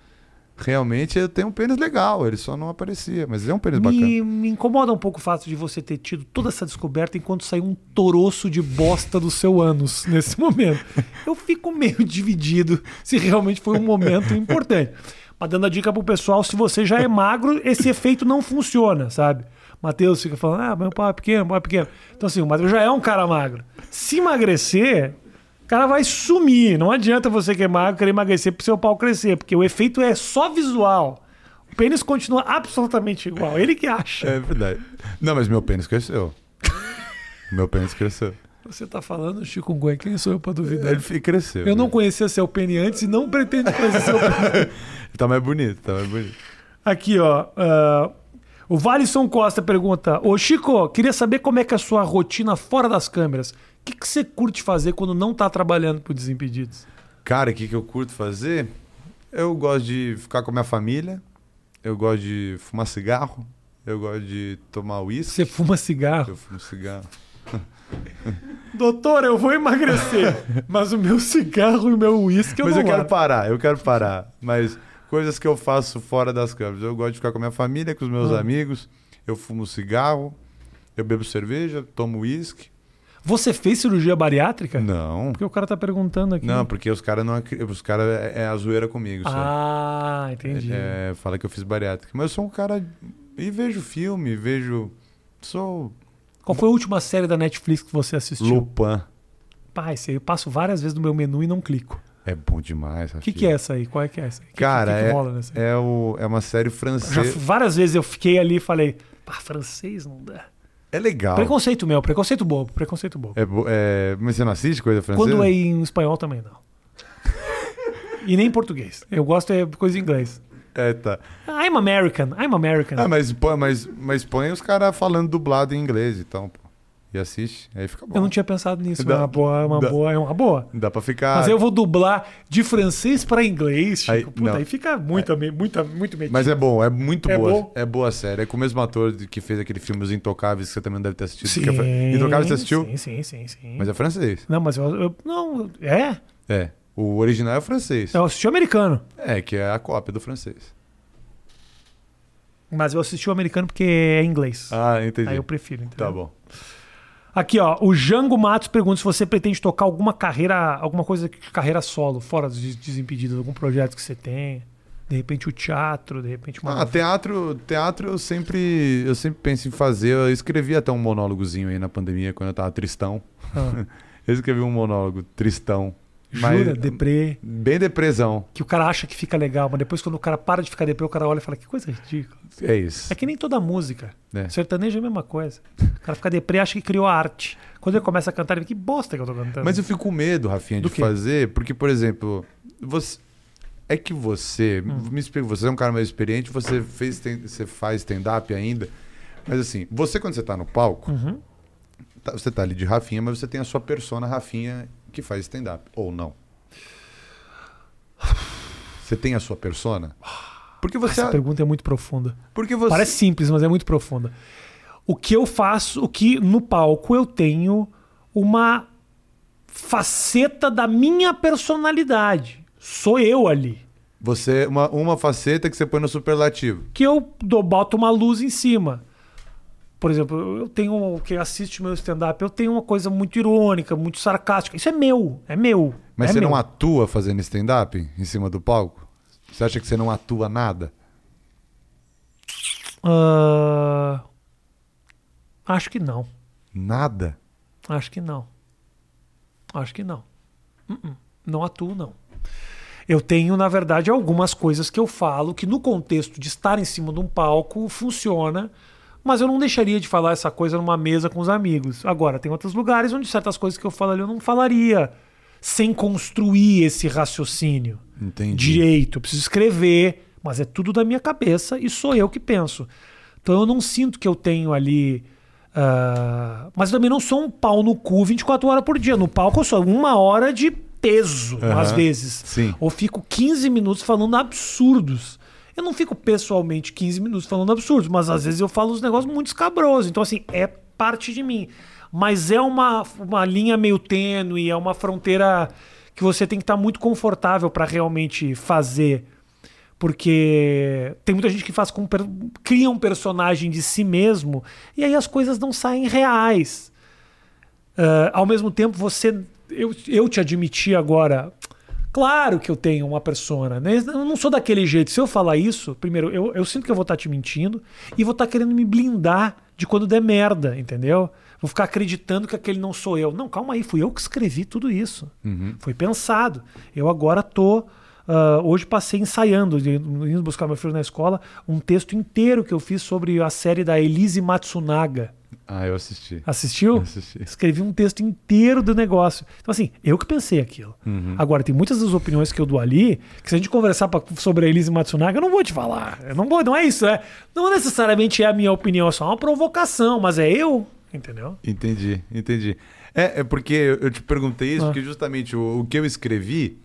B: realmente eu tenho um pênis legal, ele só não aparecia, mas é um pênis bacana.
A: Me, me incomoda um pouco o fato de você ter tido toda essa descoberta enquanto saiu um toroço de bosta do seu ânus nesse momento. Eu fico meio dividido se realmente foi um momento importante. Mas dando a dica pro pessoal, se você já é magro, esse efeito não funciona, sabe? Matheus fica falando, ah, meu pau é pequeno, meu pau é pequeno. Então assim, o Matheus já é um cara magro. Se emagrecer, o cara vai sumir. Não adianta você que é magro querer emagrecer pro seu pau crescer, porque o efeito é só visual. O pênis continua absolutamente igual. Ele que acha.
B: É verdade. Não, mas meu pênis cresceu. meu pênis cresceu.
A: Você tá falando, Chico Guen, quem sou eu pra duvidar?
B: Ele fi- cresceu.
A: Eu não
B: né?
A: conhecia seu pênis antes e não pretendo conhecer seu pênis.
B: Tá mais bonito, tá mais bonito.
A: Aqui, ó. ah, o Valisson Costa pergunta: Ô Chico, queria saber como é que é a sua rotina fora das câmeras. O que, que você curte fazer quando não tá trabalhando pro Desimpedidos?
B: Cara, o que, que eu curto fazer? Eu gosto de ficar com a minha família, eu gosto de fumar cigarro, eu gosto de tomar uísque.
A: Você fuma cigarro?
B: Eu fumo cigarro.
A: Doutor, eu vou emagrecer, mas o meu cigarro e o meu uísque eu
B: Mas
A: não
B: eu quero
A: largo.
B: parar, eu quero parar. Mas coisas que eu faço fora das câmeras. Eu gosto de ficar com a minha família, com os meus
A: Ah.
B: amigos. Eu fumo cigarro, eu bebo cerveja, tomo uísque.
A: Você fez cirurgia bariátrica?
B: Não.
A: Porque o cara tá perguntando aqui.
B: Não, porque os caras não acri- os caras é, é a zoeira comigo. só.
A: Ah, entendi.
B: É, fala que eu fiz bariátrica. Mas eu sou um cara. E vejo filme, vejo. Sou
A: Qual foi a última série da Netflix que você assistiu?
B: Lupin.
A: Pai, eu passo várias vezes no meu menu e não clico.
B: É bom demais.
A: O que, que é essa aí? Qual é que é essa? Que-
B: Cara,
A: que, que
B: é,
A: rola nessa aí?
B: é, o, é uma série
A: Já,
B: francesa.
A: várias vezes eu fiquei ali e falei, pá, francês não dá.
B: É legal.
A: Preconceito meu, preconceito bobo, preconceito bobo.
B: É, é, mas você não assiste coisa francesa?
A: Quando é em espanhol também não. e nem em português. Eu gosto é coisa em inglês.
B: É, tá.
A: I'm American, I'm American.
B: Ah, mas, põe- mas, mas põe os caras falando dublado em inglês, então, pô. E assiste, aí fica bom.
A: eu não tinha pensado nisso.
B: Dá-
A: é uma boa, é uma
B: dá-
A: boa, é uma boa.
B: Dá pra ficar.
A: Mas eu vou dublar de francês pra inglês, Chico.
B: Aí-
A: Puta, aí fica muito, ame- muito, muito metido.
B: Mas é bom, é muito
A: É
B: boa.
A: bom?
B: É boa a série. É com o mesmo ator que fez aquele filme Os Intocáveis, que você também deve ter assistido.
A: Sim,
B: que é Intocáveis você assistiu?
A: Sim, sim, sim, sim.
B: Mas é francês.
A: Não, mas eu, eu- Não, é?
B: É. O original é francês.
A: Eu assisti o americano.
B: É, que é a cópia do francês.
A: Mas eu assisti o americano porque é inglês.
B: Ah, entendi.
A: Aí eu prefiro, entendeu?
B: Tá bom.
A: Aqui, ó, o Jango Matos pergunta se você pretende tocar alguma carreira, alguma coisa de carreira solo, fora dos Des- Desimpedidos, algum projeto que você tem. De repente o teatro, de repente uma.
B: Ah, teatro, teatro eu sempre, eu sempre penso em fazer. Eu escrevi até um monólogozinho aí na pandemia, quando eu tava tristão.
A: Ah,
B: Eu escrevi um monólogo tristão.
A: Jura,
B: Mas-
A: deprê.
B: Bem depressão.
A: Que o cara acha que fica legal, mas depois quando o cara para de ficar deprê, o cara olha e fala, que coisa ridícula.
B: É isso.
A: É que nem toda música.
B: É.
A: Sertanejo é a mesma coisa. O cara fica deprê, acha que criou a arte. Quando ele começa a cantar, ele fala, que bosta que eu tô cantando.
B: Mas eu fico com medo, Rafinha,
A: Do
B: de
A: quê?
B: fazer, porque, por exemplo, você. É que você,
A: Hum.
B: me explica, você é um cara mais experiente, você fez, você faz stand-up ainda. Mas assim, você quando você tá no palco,
A: Uhum.
B: tá- você tá ali de Rafinha, mas você tem a sua persona Rafinha que faz stand-up. Ou não? Você tem a sua persona? Porque você.
A: Essa pergunta é muito profunda.
B: Porque você.
A: Parece simples, mas é muito profunda. O que eu faço, o que no palco eu tenho uma faceta da minha personalidade. Sou eu ali.
B: Você, uma, uma faceta que você põe no superlativo.
A: Que eu dou, boto uma luz em cima. Por exemplo, eu tenho. Quem assiste meu stand-up, eu tenho uma coisa muito irônica, muito sarcástica. Isso é meu, é meu.
B: Mas
A: é
B: você
A: meu.
B: não atua fazendo stand-up em cima do palco? Você acha que você não atua nada?
A: Ah, acho que não.
B: Nada?
A: Acho que não. Acho que não. Uh-uh. Não atuo, não. Eu tenho, na verdade, algumas coisas que eu falo que, no contexto de estar em cima de um palco, funciona, mas eu não deixaria de falar essa coisa numa mesa com os amigos. Agora, tem outros lugares onde certas coisas que eu falo ali eu não falaria sem construir esse raciocínio
B: Entendi.
A: direito. Eu preciso escrever, mas é tudo da minha cabeça e sou eu que penso. Então eu não sinto que eu tenho ali. ah, mas eu também não sou um pau no cu 24 horas por dia. No palco eu sou uma hora de peso,
B: Aham.
A: às vezes.
B: Sim.
A: Ou fico 15 minutos falando absurdos. Eu não fico pessoalmente 15 minutos falando absurdos, mas às vezes eu falo uns negócios muito escabrosos. Então, assim, é parte de mim. Mas é uma, uma linha meio tênue, é uma fronteira que você tem que estar muito confortável para realmente fazer. Porque tem muita gente que faz com cria um personagem de si mesmo e aí as coisas não saem reais. Ah, ao mesmo tempo, você. Eu, eu te admiti agora. Claro que eu tenho uma persona, né? Eu não sou daquele jeito. Se eu falar isso, primeiro, eu, eu sinto que eu vou estar te mentindo e vou estar querendo me blindar de quando der merda, entendeu? Vou ficar acreditando que aquele não sou eu. Não, calma aí, fui eu que escrevi tudo isso. Foi pensado. Eu agora tô. ah, hoje passei ensaiando, indo buscar meu filho na escola, um texto inteiro que eu fiz sobre a série da Elise Matsunaga.
B: Ah, eu assisti.
A: Assistiu?
B: Eu assisti.
A: Escrevi um texto inteiro do negócio. Então, assim, eu que pensei aquilo.
B: Uhum.
A: Agora, tem muitas das opiniões que eu dou ali, que se a gente conversar pra- sobre a Elise Matsunaga, eu não vou te falar. Eu não, vou, não é isso, é. Não necessariamente é a minha opinião, é só uma provocação, mas é eu, entendeu?
B: Entendi, entendi. É, é porque eu te perguntei isso,
A: Ah.
B: porque justamente o, o que eu escrevi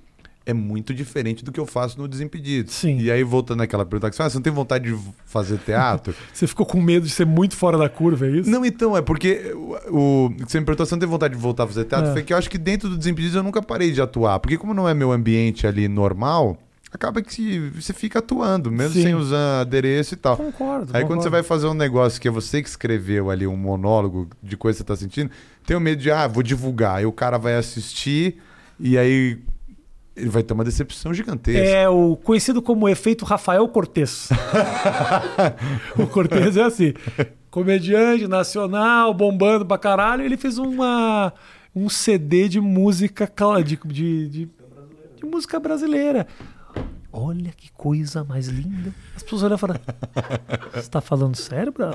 B: é muito diferente do que eu faço no Desimpedidos.
A: Sim.
B: E aí, voltando naquela pergunta que você, ah, você não tem vontade de fazer teatro?
A: Você ficou com medo de ser muito fora da curva, é isso?
B: não, então, é porque o, o você me perguntou, você não tem vontade de voltar a fazer teatro?
A: É.
B: Foi que eu acho que dentro do Desimpedidos eu nunca parei de atuar. Porque como não é meu ambiente ali normal, acaba que você fica atuando, mesmo
A: Sim.
B: sem usar adereço e tal.
A: Concordo.
B: Aí quando
A: concordo.
B: você vai fazer um negócio que é você que escreveu ali um monólogo de coisa que você tá sentindo, tem o medo de, ah, vou divulgar. Aí o cara vai assistir e aí ele vai ter uma decepção gigantesca.
A: É o conhecido como efeito Rafael Cortez. o Cortez é assim. Comediante nacional, bombando pra caralho. Ele fez uma, um CD de música de, de, de, de música brasileira. Olha que coisa mais linda. As pessoas olham e falam: Você tá falando sério, bro?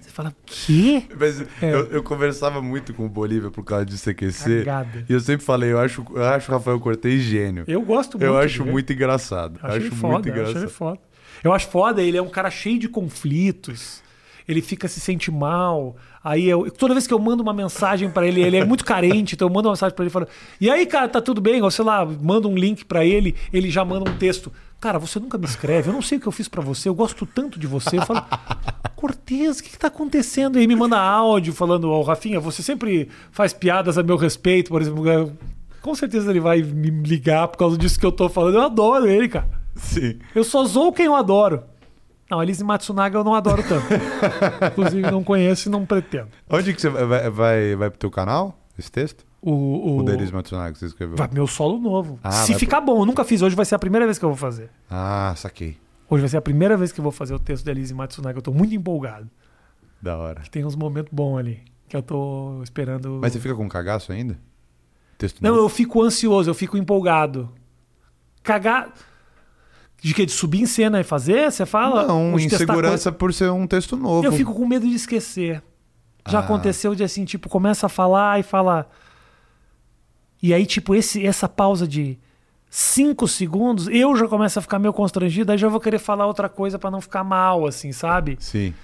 A: Você fala, quê?
B: Mas
A: É.
B: eu, eu conversava muito com o Bolívia por causa de CQC.
A: Cagada.
B: E eu sempre falei, eu acho, eu acho o Rafael Cortez gênio.
A: Eu gosto muito.
B: Eu acho muito engraçado.
A: Acho, ele
B: acho
A: foda,
B: muito engraçado.
A: foda. Eu acho foda, ele é um cara cheio de conflitos. Ele fica se sente mal. Aí eu, toda vez que eu mando uma mensagem pra ele, ele é muito carente, então eu mando uma mensagem pra ele falando: "E aí, cara, tá tudo bem?" Ou sei lá, manda um link pra ele, ele já manda um texto. Cara, você nunca me escreve, eu não sei o que eu fiz pra você, eu gosto tanto de você. Eu falo: "Cortez, o que, que tá acontecendo?" E aí me manda áudio falando: "Ó, Rafinha, você sempre faz piadas a meu respeito, por exemplo, com certeza ele vai me ligar por causa disso que eu tô falando. Eu adoro ele, cara.
B: Sim.
A: Eu só zoo quem eu adoro. Não, Elise Matsunaga eu não adoro tanto. Inclusive, não conheço e não pretendo.
B: Onde que você vai, vai, vai, pro teu canal, esse texto?
A: O, o,
B: O, Denis Matsunaga que você escreveu.
A: vai meu solo novo.
B: Ah,
A: Se
B: vai
A: ficar bom, eu nunca fiz. Hoje vai ser a primeira vez que eu vou fazer.
B: Ah, saquei.
A: Hoje vai ser a primeira vez que eu vou fazer o texto da Elise Matsunaga. Eu tô muito empolgado.
B: Da hora.
A: Tem uns momentos bons ali. Que eu tô esperando.
B: Mas você fica com cagaço ainda? Texto
A: Não,
B: novo?
A: eu fico ansioso, eu fico empolgado. Cagar. De que? De subir em cena e fazer? Você fala?
B: Não, insegurança por ser um texto novo.
A: Eu fico com medo de esquecer. Já
B: Ah.
A: aconteceu de assim, tipo, começa a falar e fala. E aí, tipo, esse, essa pausa de. cinco segundos, eu já começo a ficar meio constrangido, aí já vou querer falar outra coisa para não ficar mal, assim, sabe?
B: Sim.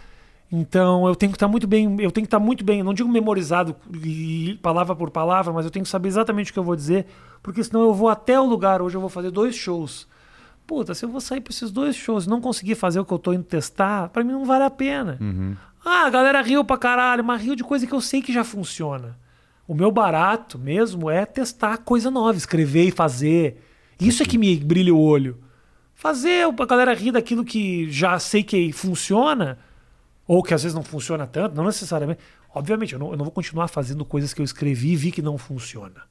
A: Então eu tenho que estar muito bem, eu tenho que estar muito bem, não digo memorizado palavra por palavra, mas eu tenho que saber exatamente o que eu vou dizer, porque senão eu vou até o lugar, hoje eu vou fazer dois shows. Puta, se eu vou sair para esses dois shows e não conseguir fazer o que eu tô indo testar, para mim não vale a pena.
B: Uhum.
A: Ah, a galera riu pra caralho, mas riu de coisa que eu sei que já funciona. O meu barato mesmo é testar coisa nova, escrever e fazer. Isso é que me brilha o olho. Fazer a galera rir daquilo que já sei que funciona, ou que às vezes não funciona tanto, não necessariamente. Obviamente, eu não, eu não vou continuar fazendo coisas que eu escrevi e vi que não funciona.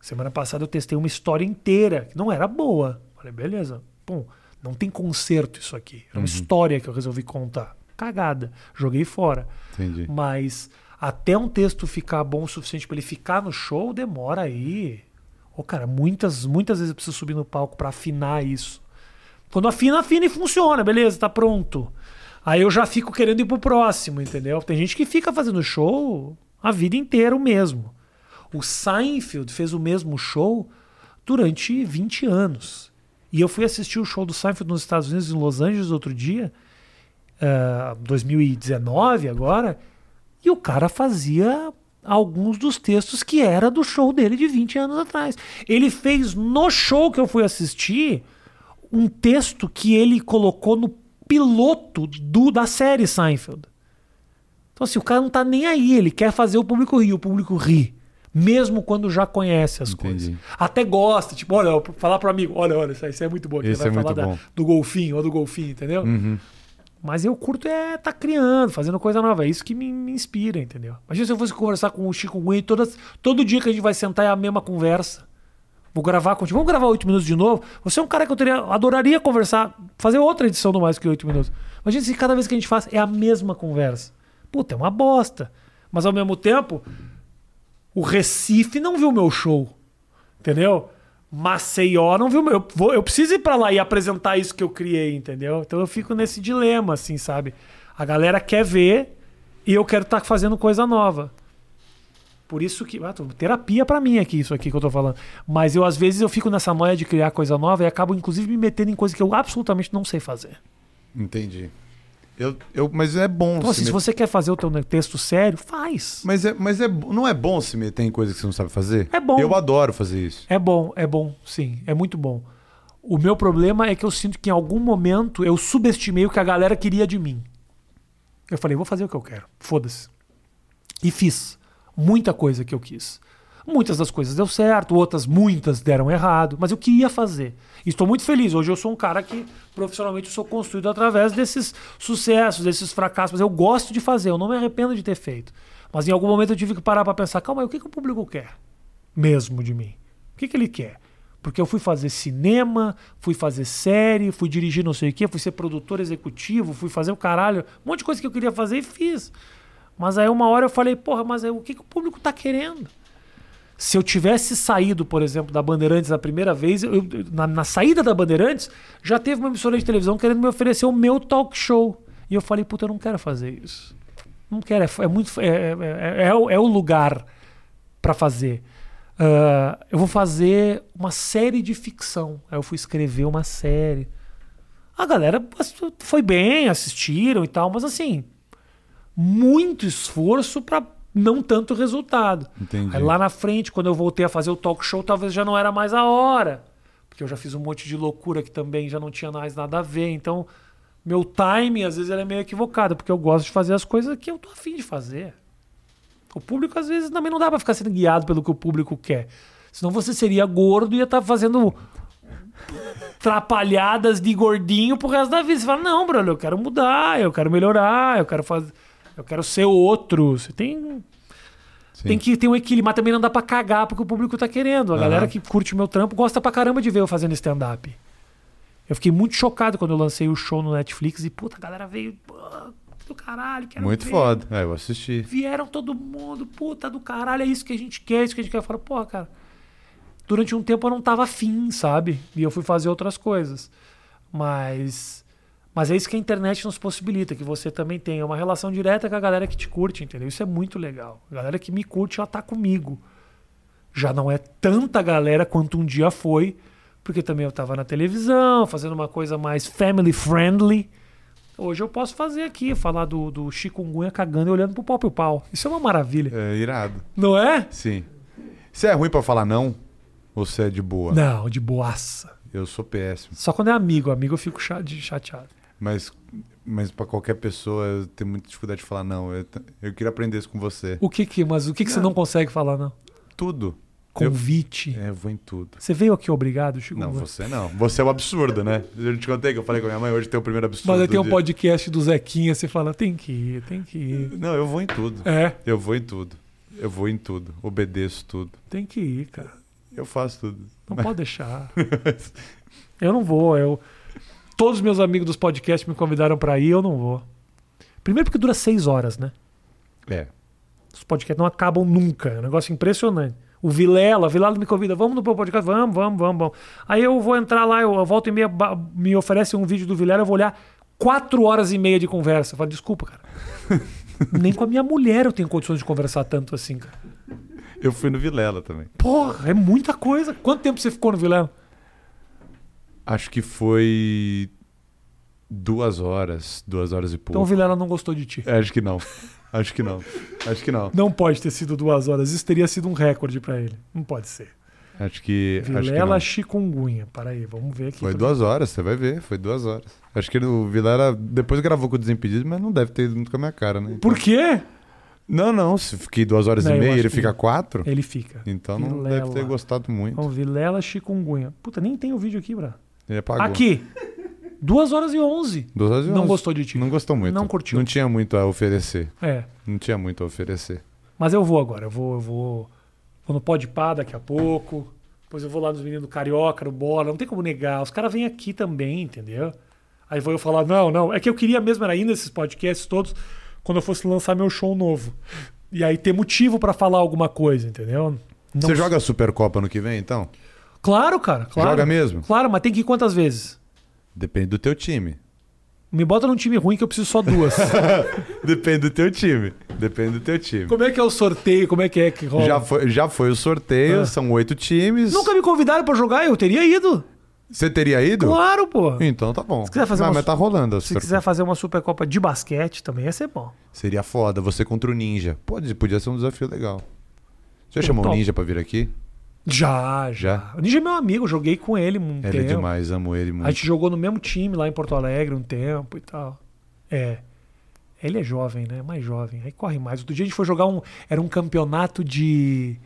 A: Semana passada eu testei uma história inteira, que não era boa. Falei, beleza, bom, não tem conserto isso aqui. É uma uhum. história que eu resolvi contar. Cagada. Joguei fora.
B: Entendi.
A: Mas até um texto ficar bom o suficiente para ele ficar no show, demora aí. Ô, cara, muitas, muitas vezes eu preciso subir no palco para afinar isso. Quando afina, afina e funciona, beleza, tá pronto. Aí eu já fico querendo ir pro próximo, entendeu? Tem gente que fica fazendo show a vida inteira o mesmo. O Seinfeld fez o mesmo show durante 20 anos. E eu fui assistir o show do Seinfeld nos Estados Unidos, em Los Angeles, outro dia, uh, eh, 2019 agora, e o cara fazia alguns dos textos que era do show dele de 20 anos atrás. Ele fez no show que eu fui assistir um texto que ele colocou no piloto do, da série Seinfeld. Então, assim, o cara não tá nem aí, ele quer fazer o público rir, o público ri. Mesmo quando já conhece as Entendi. coisas. Até gosta, tipo, olha, falar pro amigo, olha, olha, isso é muito bom.
B: Esse vai é falar da,
A: do golfinho ou do golfinho, entendeu?
B: Uhum.
A: Mas eu curto é estar tá criando, fazendo coisa nova. É isso que me, me, inspira, entendeu? Imagina se eu fosse conversar com o Chico Gui todas, todo dia que a gente vai sentar é a mesma conversa. Vou gravar contigo. Vamos gravar oito minutos de novo. Você é um cara que eu teria, adoraria conversar, fazer outra edição do Mais Que Oito Minutos. Imagina se cada vez que a gente faz é a mesma conversa. Puta, é uma bosta. Mas ao mesmo tempo, o Recife não viu meu show. Entendeu? Maceió não viu meu. Eu, vou, eu preciso ir para lá e apresentar isso que eu criei, entendeu? Então eu fico nesse dilema, assim, sabe? A galera quer ver e eu quero estar tá fazendo coisa nova. Por isso que. Ah, terapia para mim aqui, isso aqui que eu tô falando. Mas eu, às vezes, eu fico nessa noia de criar coisa nova e acabo, inclusive, me metendo em coisas que eu absolutamente não sei fazer.
B: Entendi. Eu, eu, mas é bom.
A: Então, assim, se, se você quer fazer o teu texto sério, faz.
B: Mas, é, mas é, não é bom se meter em coisas que você não sabe fazer?
A: É bom.
B: Eu adoro fazer isso.
A: É bom, é bom, sim. É muito bom. O meu problema é que eu sinto que em algum momento eu subestimei o que a galera queria de mim. Eu falei, vou fazer o que eu quero. Foda-se. E fiz muita coisa que eu quis. Muitas das coisas deu certo, outras muitas deram errado, mas eu queria fazer. Estou muito feliz. Hoje eu sou um cara que profissionalmente sou construído através desses sucessos, desses fracassos. Mas eu gosto de fazer, eu não me arrependo de ter feito. Mas em algum momento eu tive que parar para pensar: calma o que, que o público quer mesmo de mim? O que, que ele quer? Porque eu fui fazer cinema, fui fazer série, fui dirigir não sei o quê, fui ser produtor executivo, fui fazer o caralho, um monte de coisa que eu queria fazer e fiz. Mas aí uma hora eu falei, porra, mas aí, o que, que o público tá querendo? Se eu tivesse saído, por exemplo, da Bandeirantes a primeira vez, eu, na, na, saída da Bandeirantes, já teve uma emissora de televisão querendo me oferecer o meu talk show. E eu falei, puta, eu não quero fazer isso. Não quero, é, é muito. É, é, é, é, o, é o lugar para fazer. Uh, eu vou fazer uma série de ficção. Aí eu fui escrever uma série. A galera foi bem, assistiram e tal, mas assim, muito esforço para não tanto resultado.
B: Entendi.
A: Aí lá na frente, quando eu voltei a fazer o talk show, talvez já não era mais a hora. Porque eu já fiz um monte de loucura que também já não tinha mais nada a ver. Então, meu timing às vezes é meio equivocado, porque eu gosto de fazer as coisas que eu tô afim de fazer. O público às vezes também não dá para ficar sendo guiado pelo que o público quer. Senão você seria gordo e ia estar tá fazendo trapalhadas de gordinho pro resto da vida. Você fala, não, Bruno, eu quero mudar, eu quero melhorar, eu quero fazer eu quero ser outro. Você tem. Sim. Tem que ter um equilíbrio, mas também não dá pra cagar porque o público tá querendo. A uhum. galera que curte o meu trampo gosta pra caramba de ver eu fazendo stand-up. Eu fiquei muito chocado quando eu lancei o show no Netflix e, puta, a galera veio. Do caralho, quero
B: Muito
A: ver.
B: foda. É, eu assisti.
A: Vieram todo mundo, puta do caralho, é isso que a gente quer, é isso que a gente quer. Eu falo, porra, cara. Durante um tempo eu não tava afim, sabe? E eu fui fazer outras coisas. Mas mas é isso que a internet nos possibilita, que você também tenha uma relação direta com a galera que te curte, entendeu? Isso é muito legal. A galera que me curte, ela tá comigo. Já não é tanta galera quanto um dia foi, porque também eu tava na televisão, fazendo uma coisa mais family friendly. Hoje eu posso fazer aqui, falar do, do chikungunya cagando e olhando pro pau pro pau. Isso é uma maravilha.
B: É irado.
A: Não é?
B: Sim. Você é ruim pra falar não? Ou você é de boa?
A: Não, de boaça.
B: Eu sou péssimo.
A: Só quando é amigo. Amigo eu fico chateado.
B: Mas, mas para qualquer pessoa, eu tenho muita dificuldade de falar não. Eu, eu queria aprender isso com você.
A: O que que, mas o que que você não consegue falar, não?
B: Tudo. Eu,
A: Convite.
B: é, eu vou em tudo.
A: Você veio aqui obrigado, Chico?
B: Não, você não. Você é o absurdo, né? Eu te contei que eu falei com a minha mãe hoje tem o primeiro absurdo.
A: Mas aí tem um
B: dia.
A: podcast do Zequinha, você fala, tem que ir, tem que ir.
B: Não, eu vou em tudo.
A: É,
B: Eu vou em tudo. Eu vou em tudo. Obedeço tudo.
A: tem que ir, cara.
B: Eu faço tudo.
A: Não pode deixar. Eu não vou, eu... Todos os meus amigos dos podcasts me convidaram pra ir, eu não vou. Primeiro porque dura seis horas, né?
B: É.
A: Os podcasts não acabam nunca. É um negócio impressionante. O Vilela, o Vilela me convida, vamos no podcast? Vamos, vamos, vamos, vamos. Aí eu vou entrar lá, eu, volto e meia, me oferece um vídeo do Vilela, eu vou olhar quatro horas e meia de conversa. Eu falo, desculpa, cara. Nem com a minha mulher eu tenho condições de conversar tanto assim, cara.
B: Eu fui no Vilela também.
A: Porra, é muita coisa. Quanto tempo você ficou no Vilela?
B: Acho que foi duas horas, duas horas e
A: Então o
B: pouco.
A: Vilela não gostou de ti.
B: É, acho que não. Acho que não. Acho que não.
A: Não pode ter sido duas horas. Isso teria sido um recorde pra ele. Não pode ser.
B: Acho que. Acho que
A: Vilela
B: não.
A: chikungunya. Para aí, vamos ver aqui.
B: Foi duas horas, você vai ver, foi duas horas. Acho que o Vilela depois gravou com o Desimpedido, mas não deve ter ido muito com a minha cara, né?
A: Por quê?
B: Não, não, se fiquei duas horas
A: Não,
B: e meia ele fica quatro,
A: Ele fica.
B: então não
A: Vilela.
B: deve ter gostado muito.
A: Vamos, Vilela chikungunya. Puta, nem tem o vídeo aqui, Bra.
B: Ele apagou.
A: Aqui. Duas horas e onze.
B: Duas horas e
A: Não
B: onze.
A: gostou de ti.
B: Não gostou muito.
A: Não curtiu.
B: Não tinha muito a oferecer.
A: É.
B: Não tinha muito a oferecer.
A: Mas eu vou agora. Eu vou, eu vou. Vou no Pode Pá daqui a pouco. Depois eu vou lá nos meninos do Carioca, no Bola. Não tem como negar. Os caras vêm aqui também, entendeu? Aí vou eu falar, não, não. É que eu queria mesmo era ir nesses podcasts todos quando eu fosse lançar meu show novo. E aí ter motivo pra falar alguma coisa, entendeu? Não
B: Você joga a Supercopa no que vem, então?
A: Claro, cara. Claro.
B: Joga mesmo?
A: Claro, mas tem que ir quantas vezes?
B: Depende do teu time.
A: Me bota num time ruim que eu preciso só duas.
B: Depende do teu time. Depende do teu time.
A: Como é que é o sorteio? Como é que é que rola?
B: Já foi, já foi o sorteio,
A: Ah.
B: são oito times.
A: Nunca me convidaram pra jogar, eu teria ido.
B: Você teria ido?
A: Claro, pô.
B: Então tá bom.
A: Se quiser fazer
B: mas,
A: uma-
B: mas tá rolando.
A: Se
B: Supercopa.
A: quiser fazer uma Supercopa de basquete também ia ser bom.
B: Seria foda, você contra o Ninja. Pode, podia ser um desafio legal. Você já chamou o. Ninja pra vir aqui?
A: Já, já. O Ninja é meu amigo, eu joguei com ele um
B: Ele
A: tempo.
B: é demais, amo ele muito.
A: A gente jogou no mesmo time lá em Porto Alegre um tempo e tal. É. Ele é jovem, né? Mais jovem. Aí corre mais. Outro dia a gente foi jogar um. Era um campeonato de.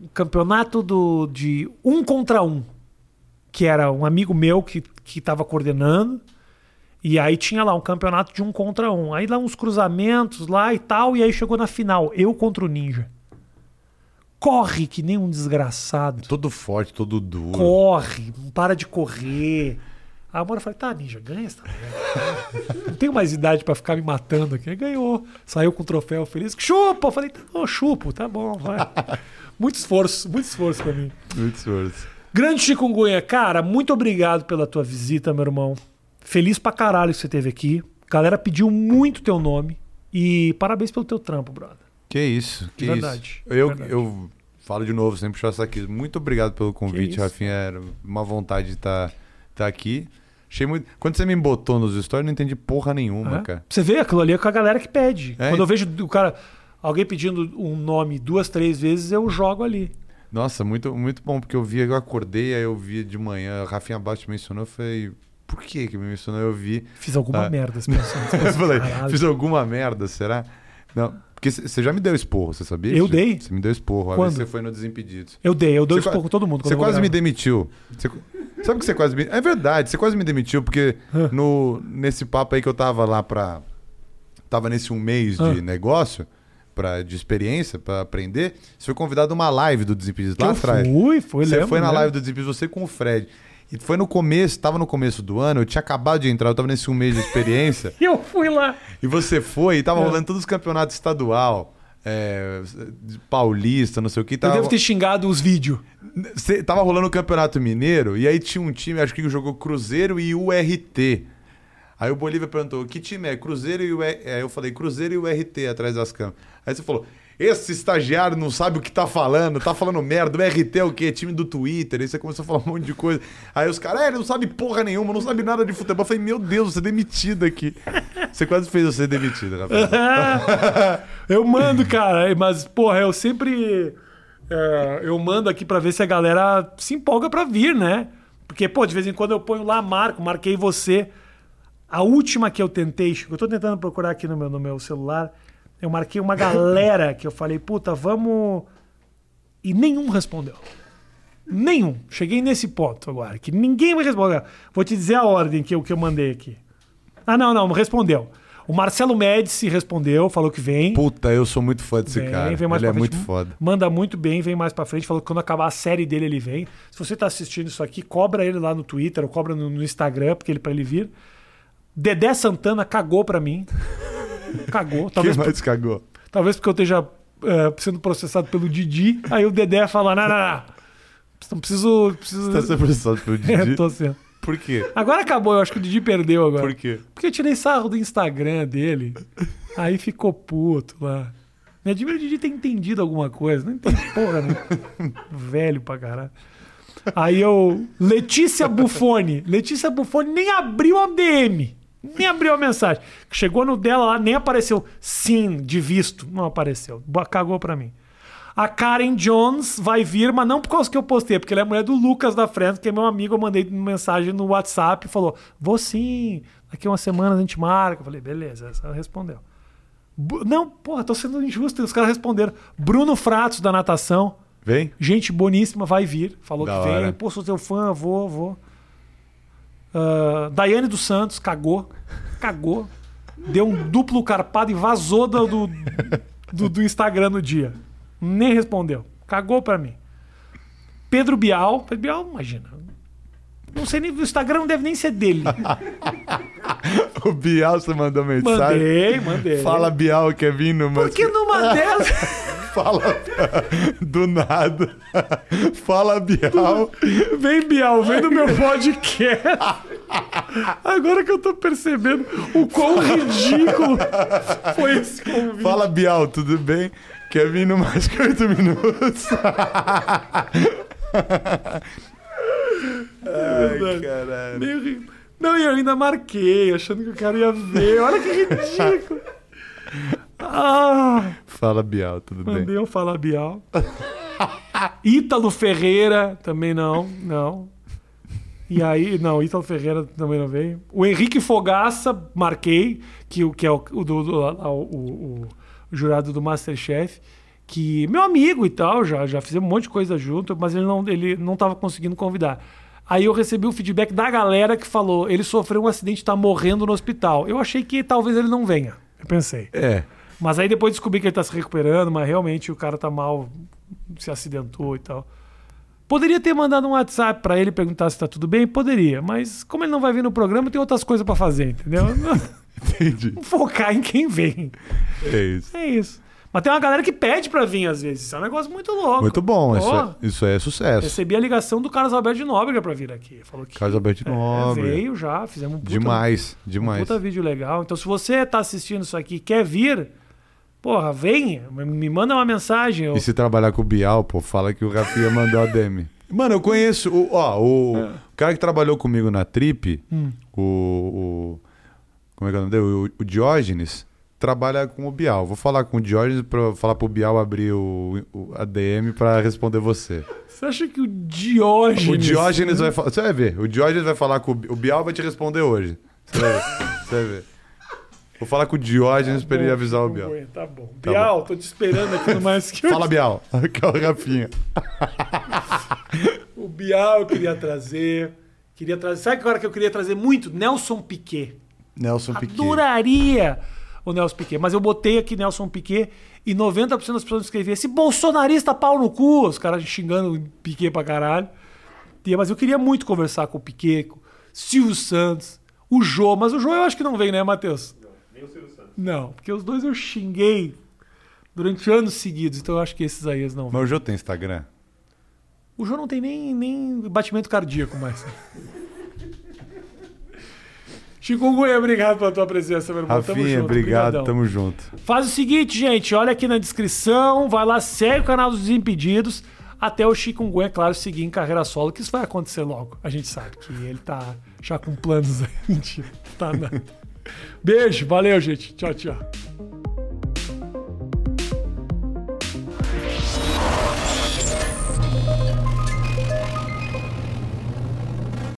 A: Um campeonato do, de um contra um. Que era um amigo meu que, que tava coordenando. E aí tinha lá um campeonato de um contra um. Aí lá uns cruzamentos lá e tal. E aí chegou na final. Eu contra o Ninja. Corre que nem um desgraçado
B: Todo forte, todo duro.
A: corre, não para de correr. Hora eu falei, tá, Ninja, ganha essa. Não tenho mais idade pra ficar me matando aqui. Aí ganhou. Saiu com o troféu feliz. Chupa! Eu falei, tá bom, chupo, tá bom, vai. muito esforço, muito esforço pra mim.
B: Muito esforço.
A: Grande Chikungunya, cara, muito obrigado pela tua visita, meu irmão. Feliz pra caralho que você esteve aqui. A galera pediu muito teu nome. E parabéns pelo teu trampo, brother.
B: Que isso, que
A: Verdade,
B: isso. Eu,
A: verdade.
B: eu falo de novo, sempre puxar aqui. Muito obrigado pelo convite. Rafinha. Era uma vontade de estar tá aqui. Achei muito. Quando você me botou nos stories, eu não entendi porra nenhuma,
A: É?
B: cara.
A: Você vê aquilo ali é com a galera que pede.
B: É.
A: Quando eu vejo o cara, alguém pedindo um nome duas, três vezes, eu jogo ali.
B: Nossa, muito, muito bom, porque eu vi, eu acordei, aí eu vi de manhã, a Rafinha Bate mencionou, eu falei, por que que me mencionou? Eu vi.
A: Fiz alguma
B: Ah.
A: merda esse pensando.
B: eu falei,
A: Caralho.
B: fiz alguma merda, será? Não, porque você já me deu esporro, você sabia?
A: Eu dei?
B: Você me deu esporro,
A: Quando?
B: você foi no Desimpedidos.
A: Eu dei, eu isso
B: qua-
A: com todo mundo.
B: Você quase me demitiu. Você- Sabe que você quase me. É verdade, você quase me demitiu, porque
A: Ah.
B: no, nesse papo aí que eu tava lá pra. Tava nesse um mês de negócio, pra, de experiência, pra aprender. Você foi convidado a uma live do Desimpedidos lá
A: eu
B: atrás.
A: Fui, foi,
B: Você
A: lembro,
B: foi na live do Desimpedidos, você com o Fred. E foi no começo, tava no começo do ano, eu tinha acabado de entrar, eu tava nesse um mês de experiência.
A: E eu fui lá.
B: E você foi e tava
A: É.
B: rolando todos os campeonatos estadual, é, paulista, não sei o que.
A: Eu
B: Tava,
A: devo ter xingado os vídeos.
B: Cê- tava rolando o Campeonato Mineiro e aí tinha um time, acho que jogou Cruzeiro e URT. Aí o Bolívia perguntou: que time é? Cruzeiro e o Aí eu falei: Cruzeiro e o RT atrás das câmeras. Aí você falou: Esse estagiário não sabe o que tá falando, tá falando merda. O RT é o quê? Time do Twitter. Aí você começou a falar um monte de coisa. Aí os caras, é, ele não sabe porra nenhuma, não sabe nada de futebol. Eu falei, meu Deus, você é demitido aqui. Você quase fez eu ser demitido, rapaz.
A: eu mando, cara, mas, porra, eu sempre. é, eu mando aqui pra ver se a galera se empolga pra vir, né? Porque, pô, de vez em quando eu ponho lá, marco, marquei você. A última que eu tentei, eu tô tentando procurar aqui no meu, no meu celular. Eu marquei uma galera que eu falei, puta, vamos. E nenhum respondeu. Nenhum. Cheguei nesse ponto agora, que ninguém me respondeu. Vou te dizer a ordem que eu, que eu mandei aqui. Ah, não, não, respondeu. O Marcelo Médici respondeu, falou que vem.
B: Puta, eu sou muito fã desse
A: Vem,
B: cara.
A: vem mais
B: ele é
A: frente.
B: muito foda.
A: Manda muito bem, vem mais pra frente. Falou que quando acabar a série dele, ele vem. Se você tá assistindo isso aqui, cobra ele lá no Twitter ou cobra no, no Instagram, porque ele para ele vir. Dedé Santana cagou pra mim. Cagou.
B: Quem
A: Talvez,
B: mais cagou?
A: talvez porque eu esteja eh, sendo processado pelo Didi. Aí o Dedé fala: não, não, não. Não preciso. preciso...
B: Você tá sendo processado pelo
A: É,
B: Didi?
A: tô sendo.
B: Por quê?
A: Agora acabou, eu acho que o Didi perdeu agora.
B: Por quê?
A: Porque eu tirei sarro do Instagram dele. Aí ficou puto lá. Me admira o Didi ter entendido alguma coisa. Não entende porra, né? Velho pra caralho. Aí eu. Letícia Buffoni. Letícia Buffoni nem abriu a DM. Nem abriu a mensagem. Chegou no dela lá, nem apareceu sim, de visto. Não apareceu. Cagou pra mim. A Karen Jones vai vir, mas não por causa que eu postei, porque ela é mulher do Lucas da Friends, que é meu amigo. Eu mandei mensagem no WhatsApp e falou: Vou sim, daqui umas semanas a gente marca. Eu falei: Beleza, ela respondeu. Não, porra, tô sendo injusto. Os caras responderam. Bruno Fratos da natação,
B: Vem?
A: gente boníssima, vai vir. Falou
B: Da
A: que vem. Pô, sou teu fã, vou, vou. Ah, Daiane dos Santos cagou. Cagou. Deu um duplo carpado e vazou do, do, do- do Instagram no dia. Nem respondeu. Cagou pra mim. Pedro Bial. Pedro Bial, imagina. Não sei nem. O Instagram não deve nem ser dele.
B: O Bial, você mandou mensagem?
A: Mandei, mandei.
B: Fala, Bial, quer vir numa...
A: Porque numa dessas.
B: Fala do nada. Fala, Bial.
A: Vem, Bial, vem no meu podcast. Agora que eu tô percebendo o quão ridículo foi esse convite.
B: Fala, Bial, tudo bem? Quer vir no mais que oito minutos? Ai, caralho.
A: Meio ri- Não, e eu ainda marquei, achando que o cara ia ver. Olha que ridículo. Ah,
B: Fala, Bial, tudo bem?
A: mandei um falar Bial. Ítalo Ferreira, também não, não. E aí, não, Ítalo Ferreira também não veio. O Henrique Fogaça, marquei, que, que é o, o, o- o- jurado do Masterchef, que meu amigo e tal, já, já fizemos um monte de coisa junto, mas ele não, ele não tava conseguindo convidar. Aí eu recebi o feedback da galera que falou: ele sofreu um acidente, tá morrendo no hospital. Eu achei que talvez ele não venha. Eu pensei.
B: É.
A: Mas aí depois descobri que ele tá se recuperando, mas realmente o cara tá mal, se acidentou e tal. Poderia ter mandado um WhatsApp pra ele perguntar se tá tudo bem? Poderia, mas como ele não vai vir no programa, tem outras coisas pra fazer, entendeu?
B: Entendi.
A: Focar em quem vem.
B: É isso.
A: É isso. Mas tem uma galera que pede pra vir às vezes. Isso é um negócio muito louco.
B: Muito bom, isso, é, isso é sucesso.
A: Recebi a ligação do Carlos Alberto de Nóbrega pra vir aqui. Falou que
B: Carlos Alberto de
A: é,
B: Nóbrega.
A: veio já, fizemos um puta,
B: Demais,
A: um
B: demais.
A: puta vídeo legal. Então, se você tá assistindo isso aqui e quer vir, porra, vem, me manda uma mensagem. Eu...
B: E se trabalhar com o Bial, pô, fala que o Rafinha mandou a DM. Mano, eu conheço. O, ó, o, o cara que trabalhou comigo na Trip,
A: Hum.
B: o, o. Como é que é o nome dele? O, o Diógenes, trabalha com o Bial. Vou falar com o Diógenes pra falar pro Bial abrir o, o- a DM pra responder você.
A: Você acha que o Diógenes...
B: O Diógenes vai falar. Você vai ver. O Diógenes vai falar com o, o Bial vai te responder hoje. Você vai ver. Você vai ver. Vou falar com o Diógenes pra ele
A: Bom,
B: avisar o
A: tá
B: Bial.
A: bom, Tá bom.
B: Tá
A: Bial, tô te esperando aqui no mais que
B: Fala, Bial. Que é o Rafinha.
A: O Bial eu queria trazer. Queria trazer. Sabe que agora que eu queria trazer muito? Nelson Piquet.
B: Nelson Piquet.
A: Adoraria o Nelson Piquet. Mas eu botei aqui Nelson Piquet e 90% das pessoas escreviam esse bolsonarista pau no cu. Os caras xingando o Piquet pra caralho. Mas eu queria muito conversar com o Piquet, com o Silvio Santos, o Jô. Mas o Jô eu acho que não vem, né, Matheus?
C: Nem o Silvio Santos.
A: Não, porque os dois eu xinguei durante anos seguidos. Então eu acho que esses aí eles não.
B: Mas o Jô tem Instagram?
A: O Jô não tem nem, nem batimento cardíaco mais. Chikungunya, obrigado pela tua presença, meu irmão. Tamo
B: Rafinha,
A: junto,
B: obrigado,
A: brigadão.
B: tamo junto.
A: Faz o seguinte, gente, olha aqui na descrição, vai lá, segue o canal dos Desimpedidos, até o Chikungunya, é claro, seguir em carreira solo, que isso vai acontecer logo. A gente sabe que ele tá já com planos aí. Mentira, tá nada. Beijo, valeu, gente. Tchau, tchau.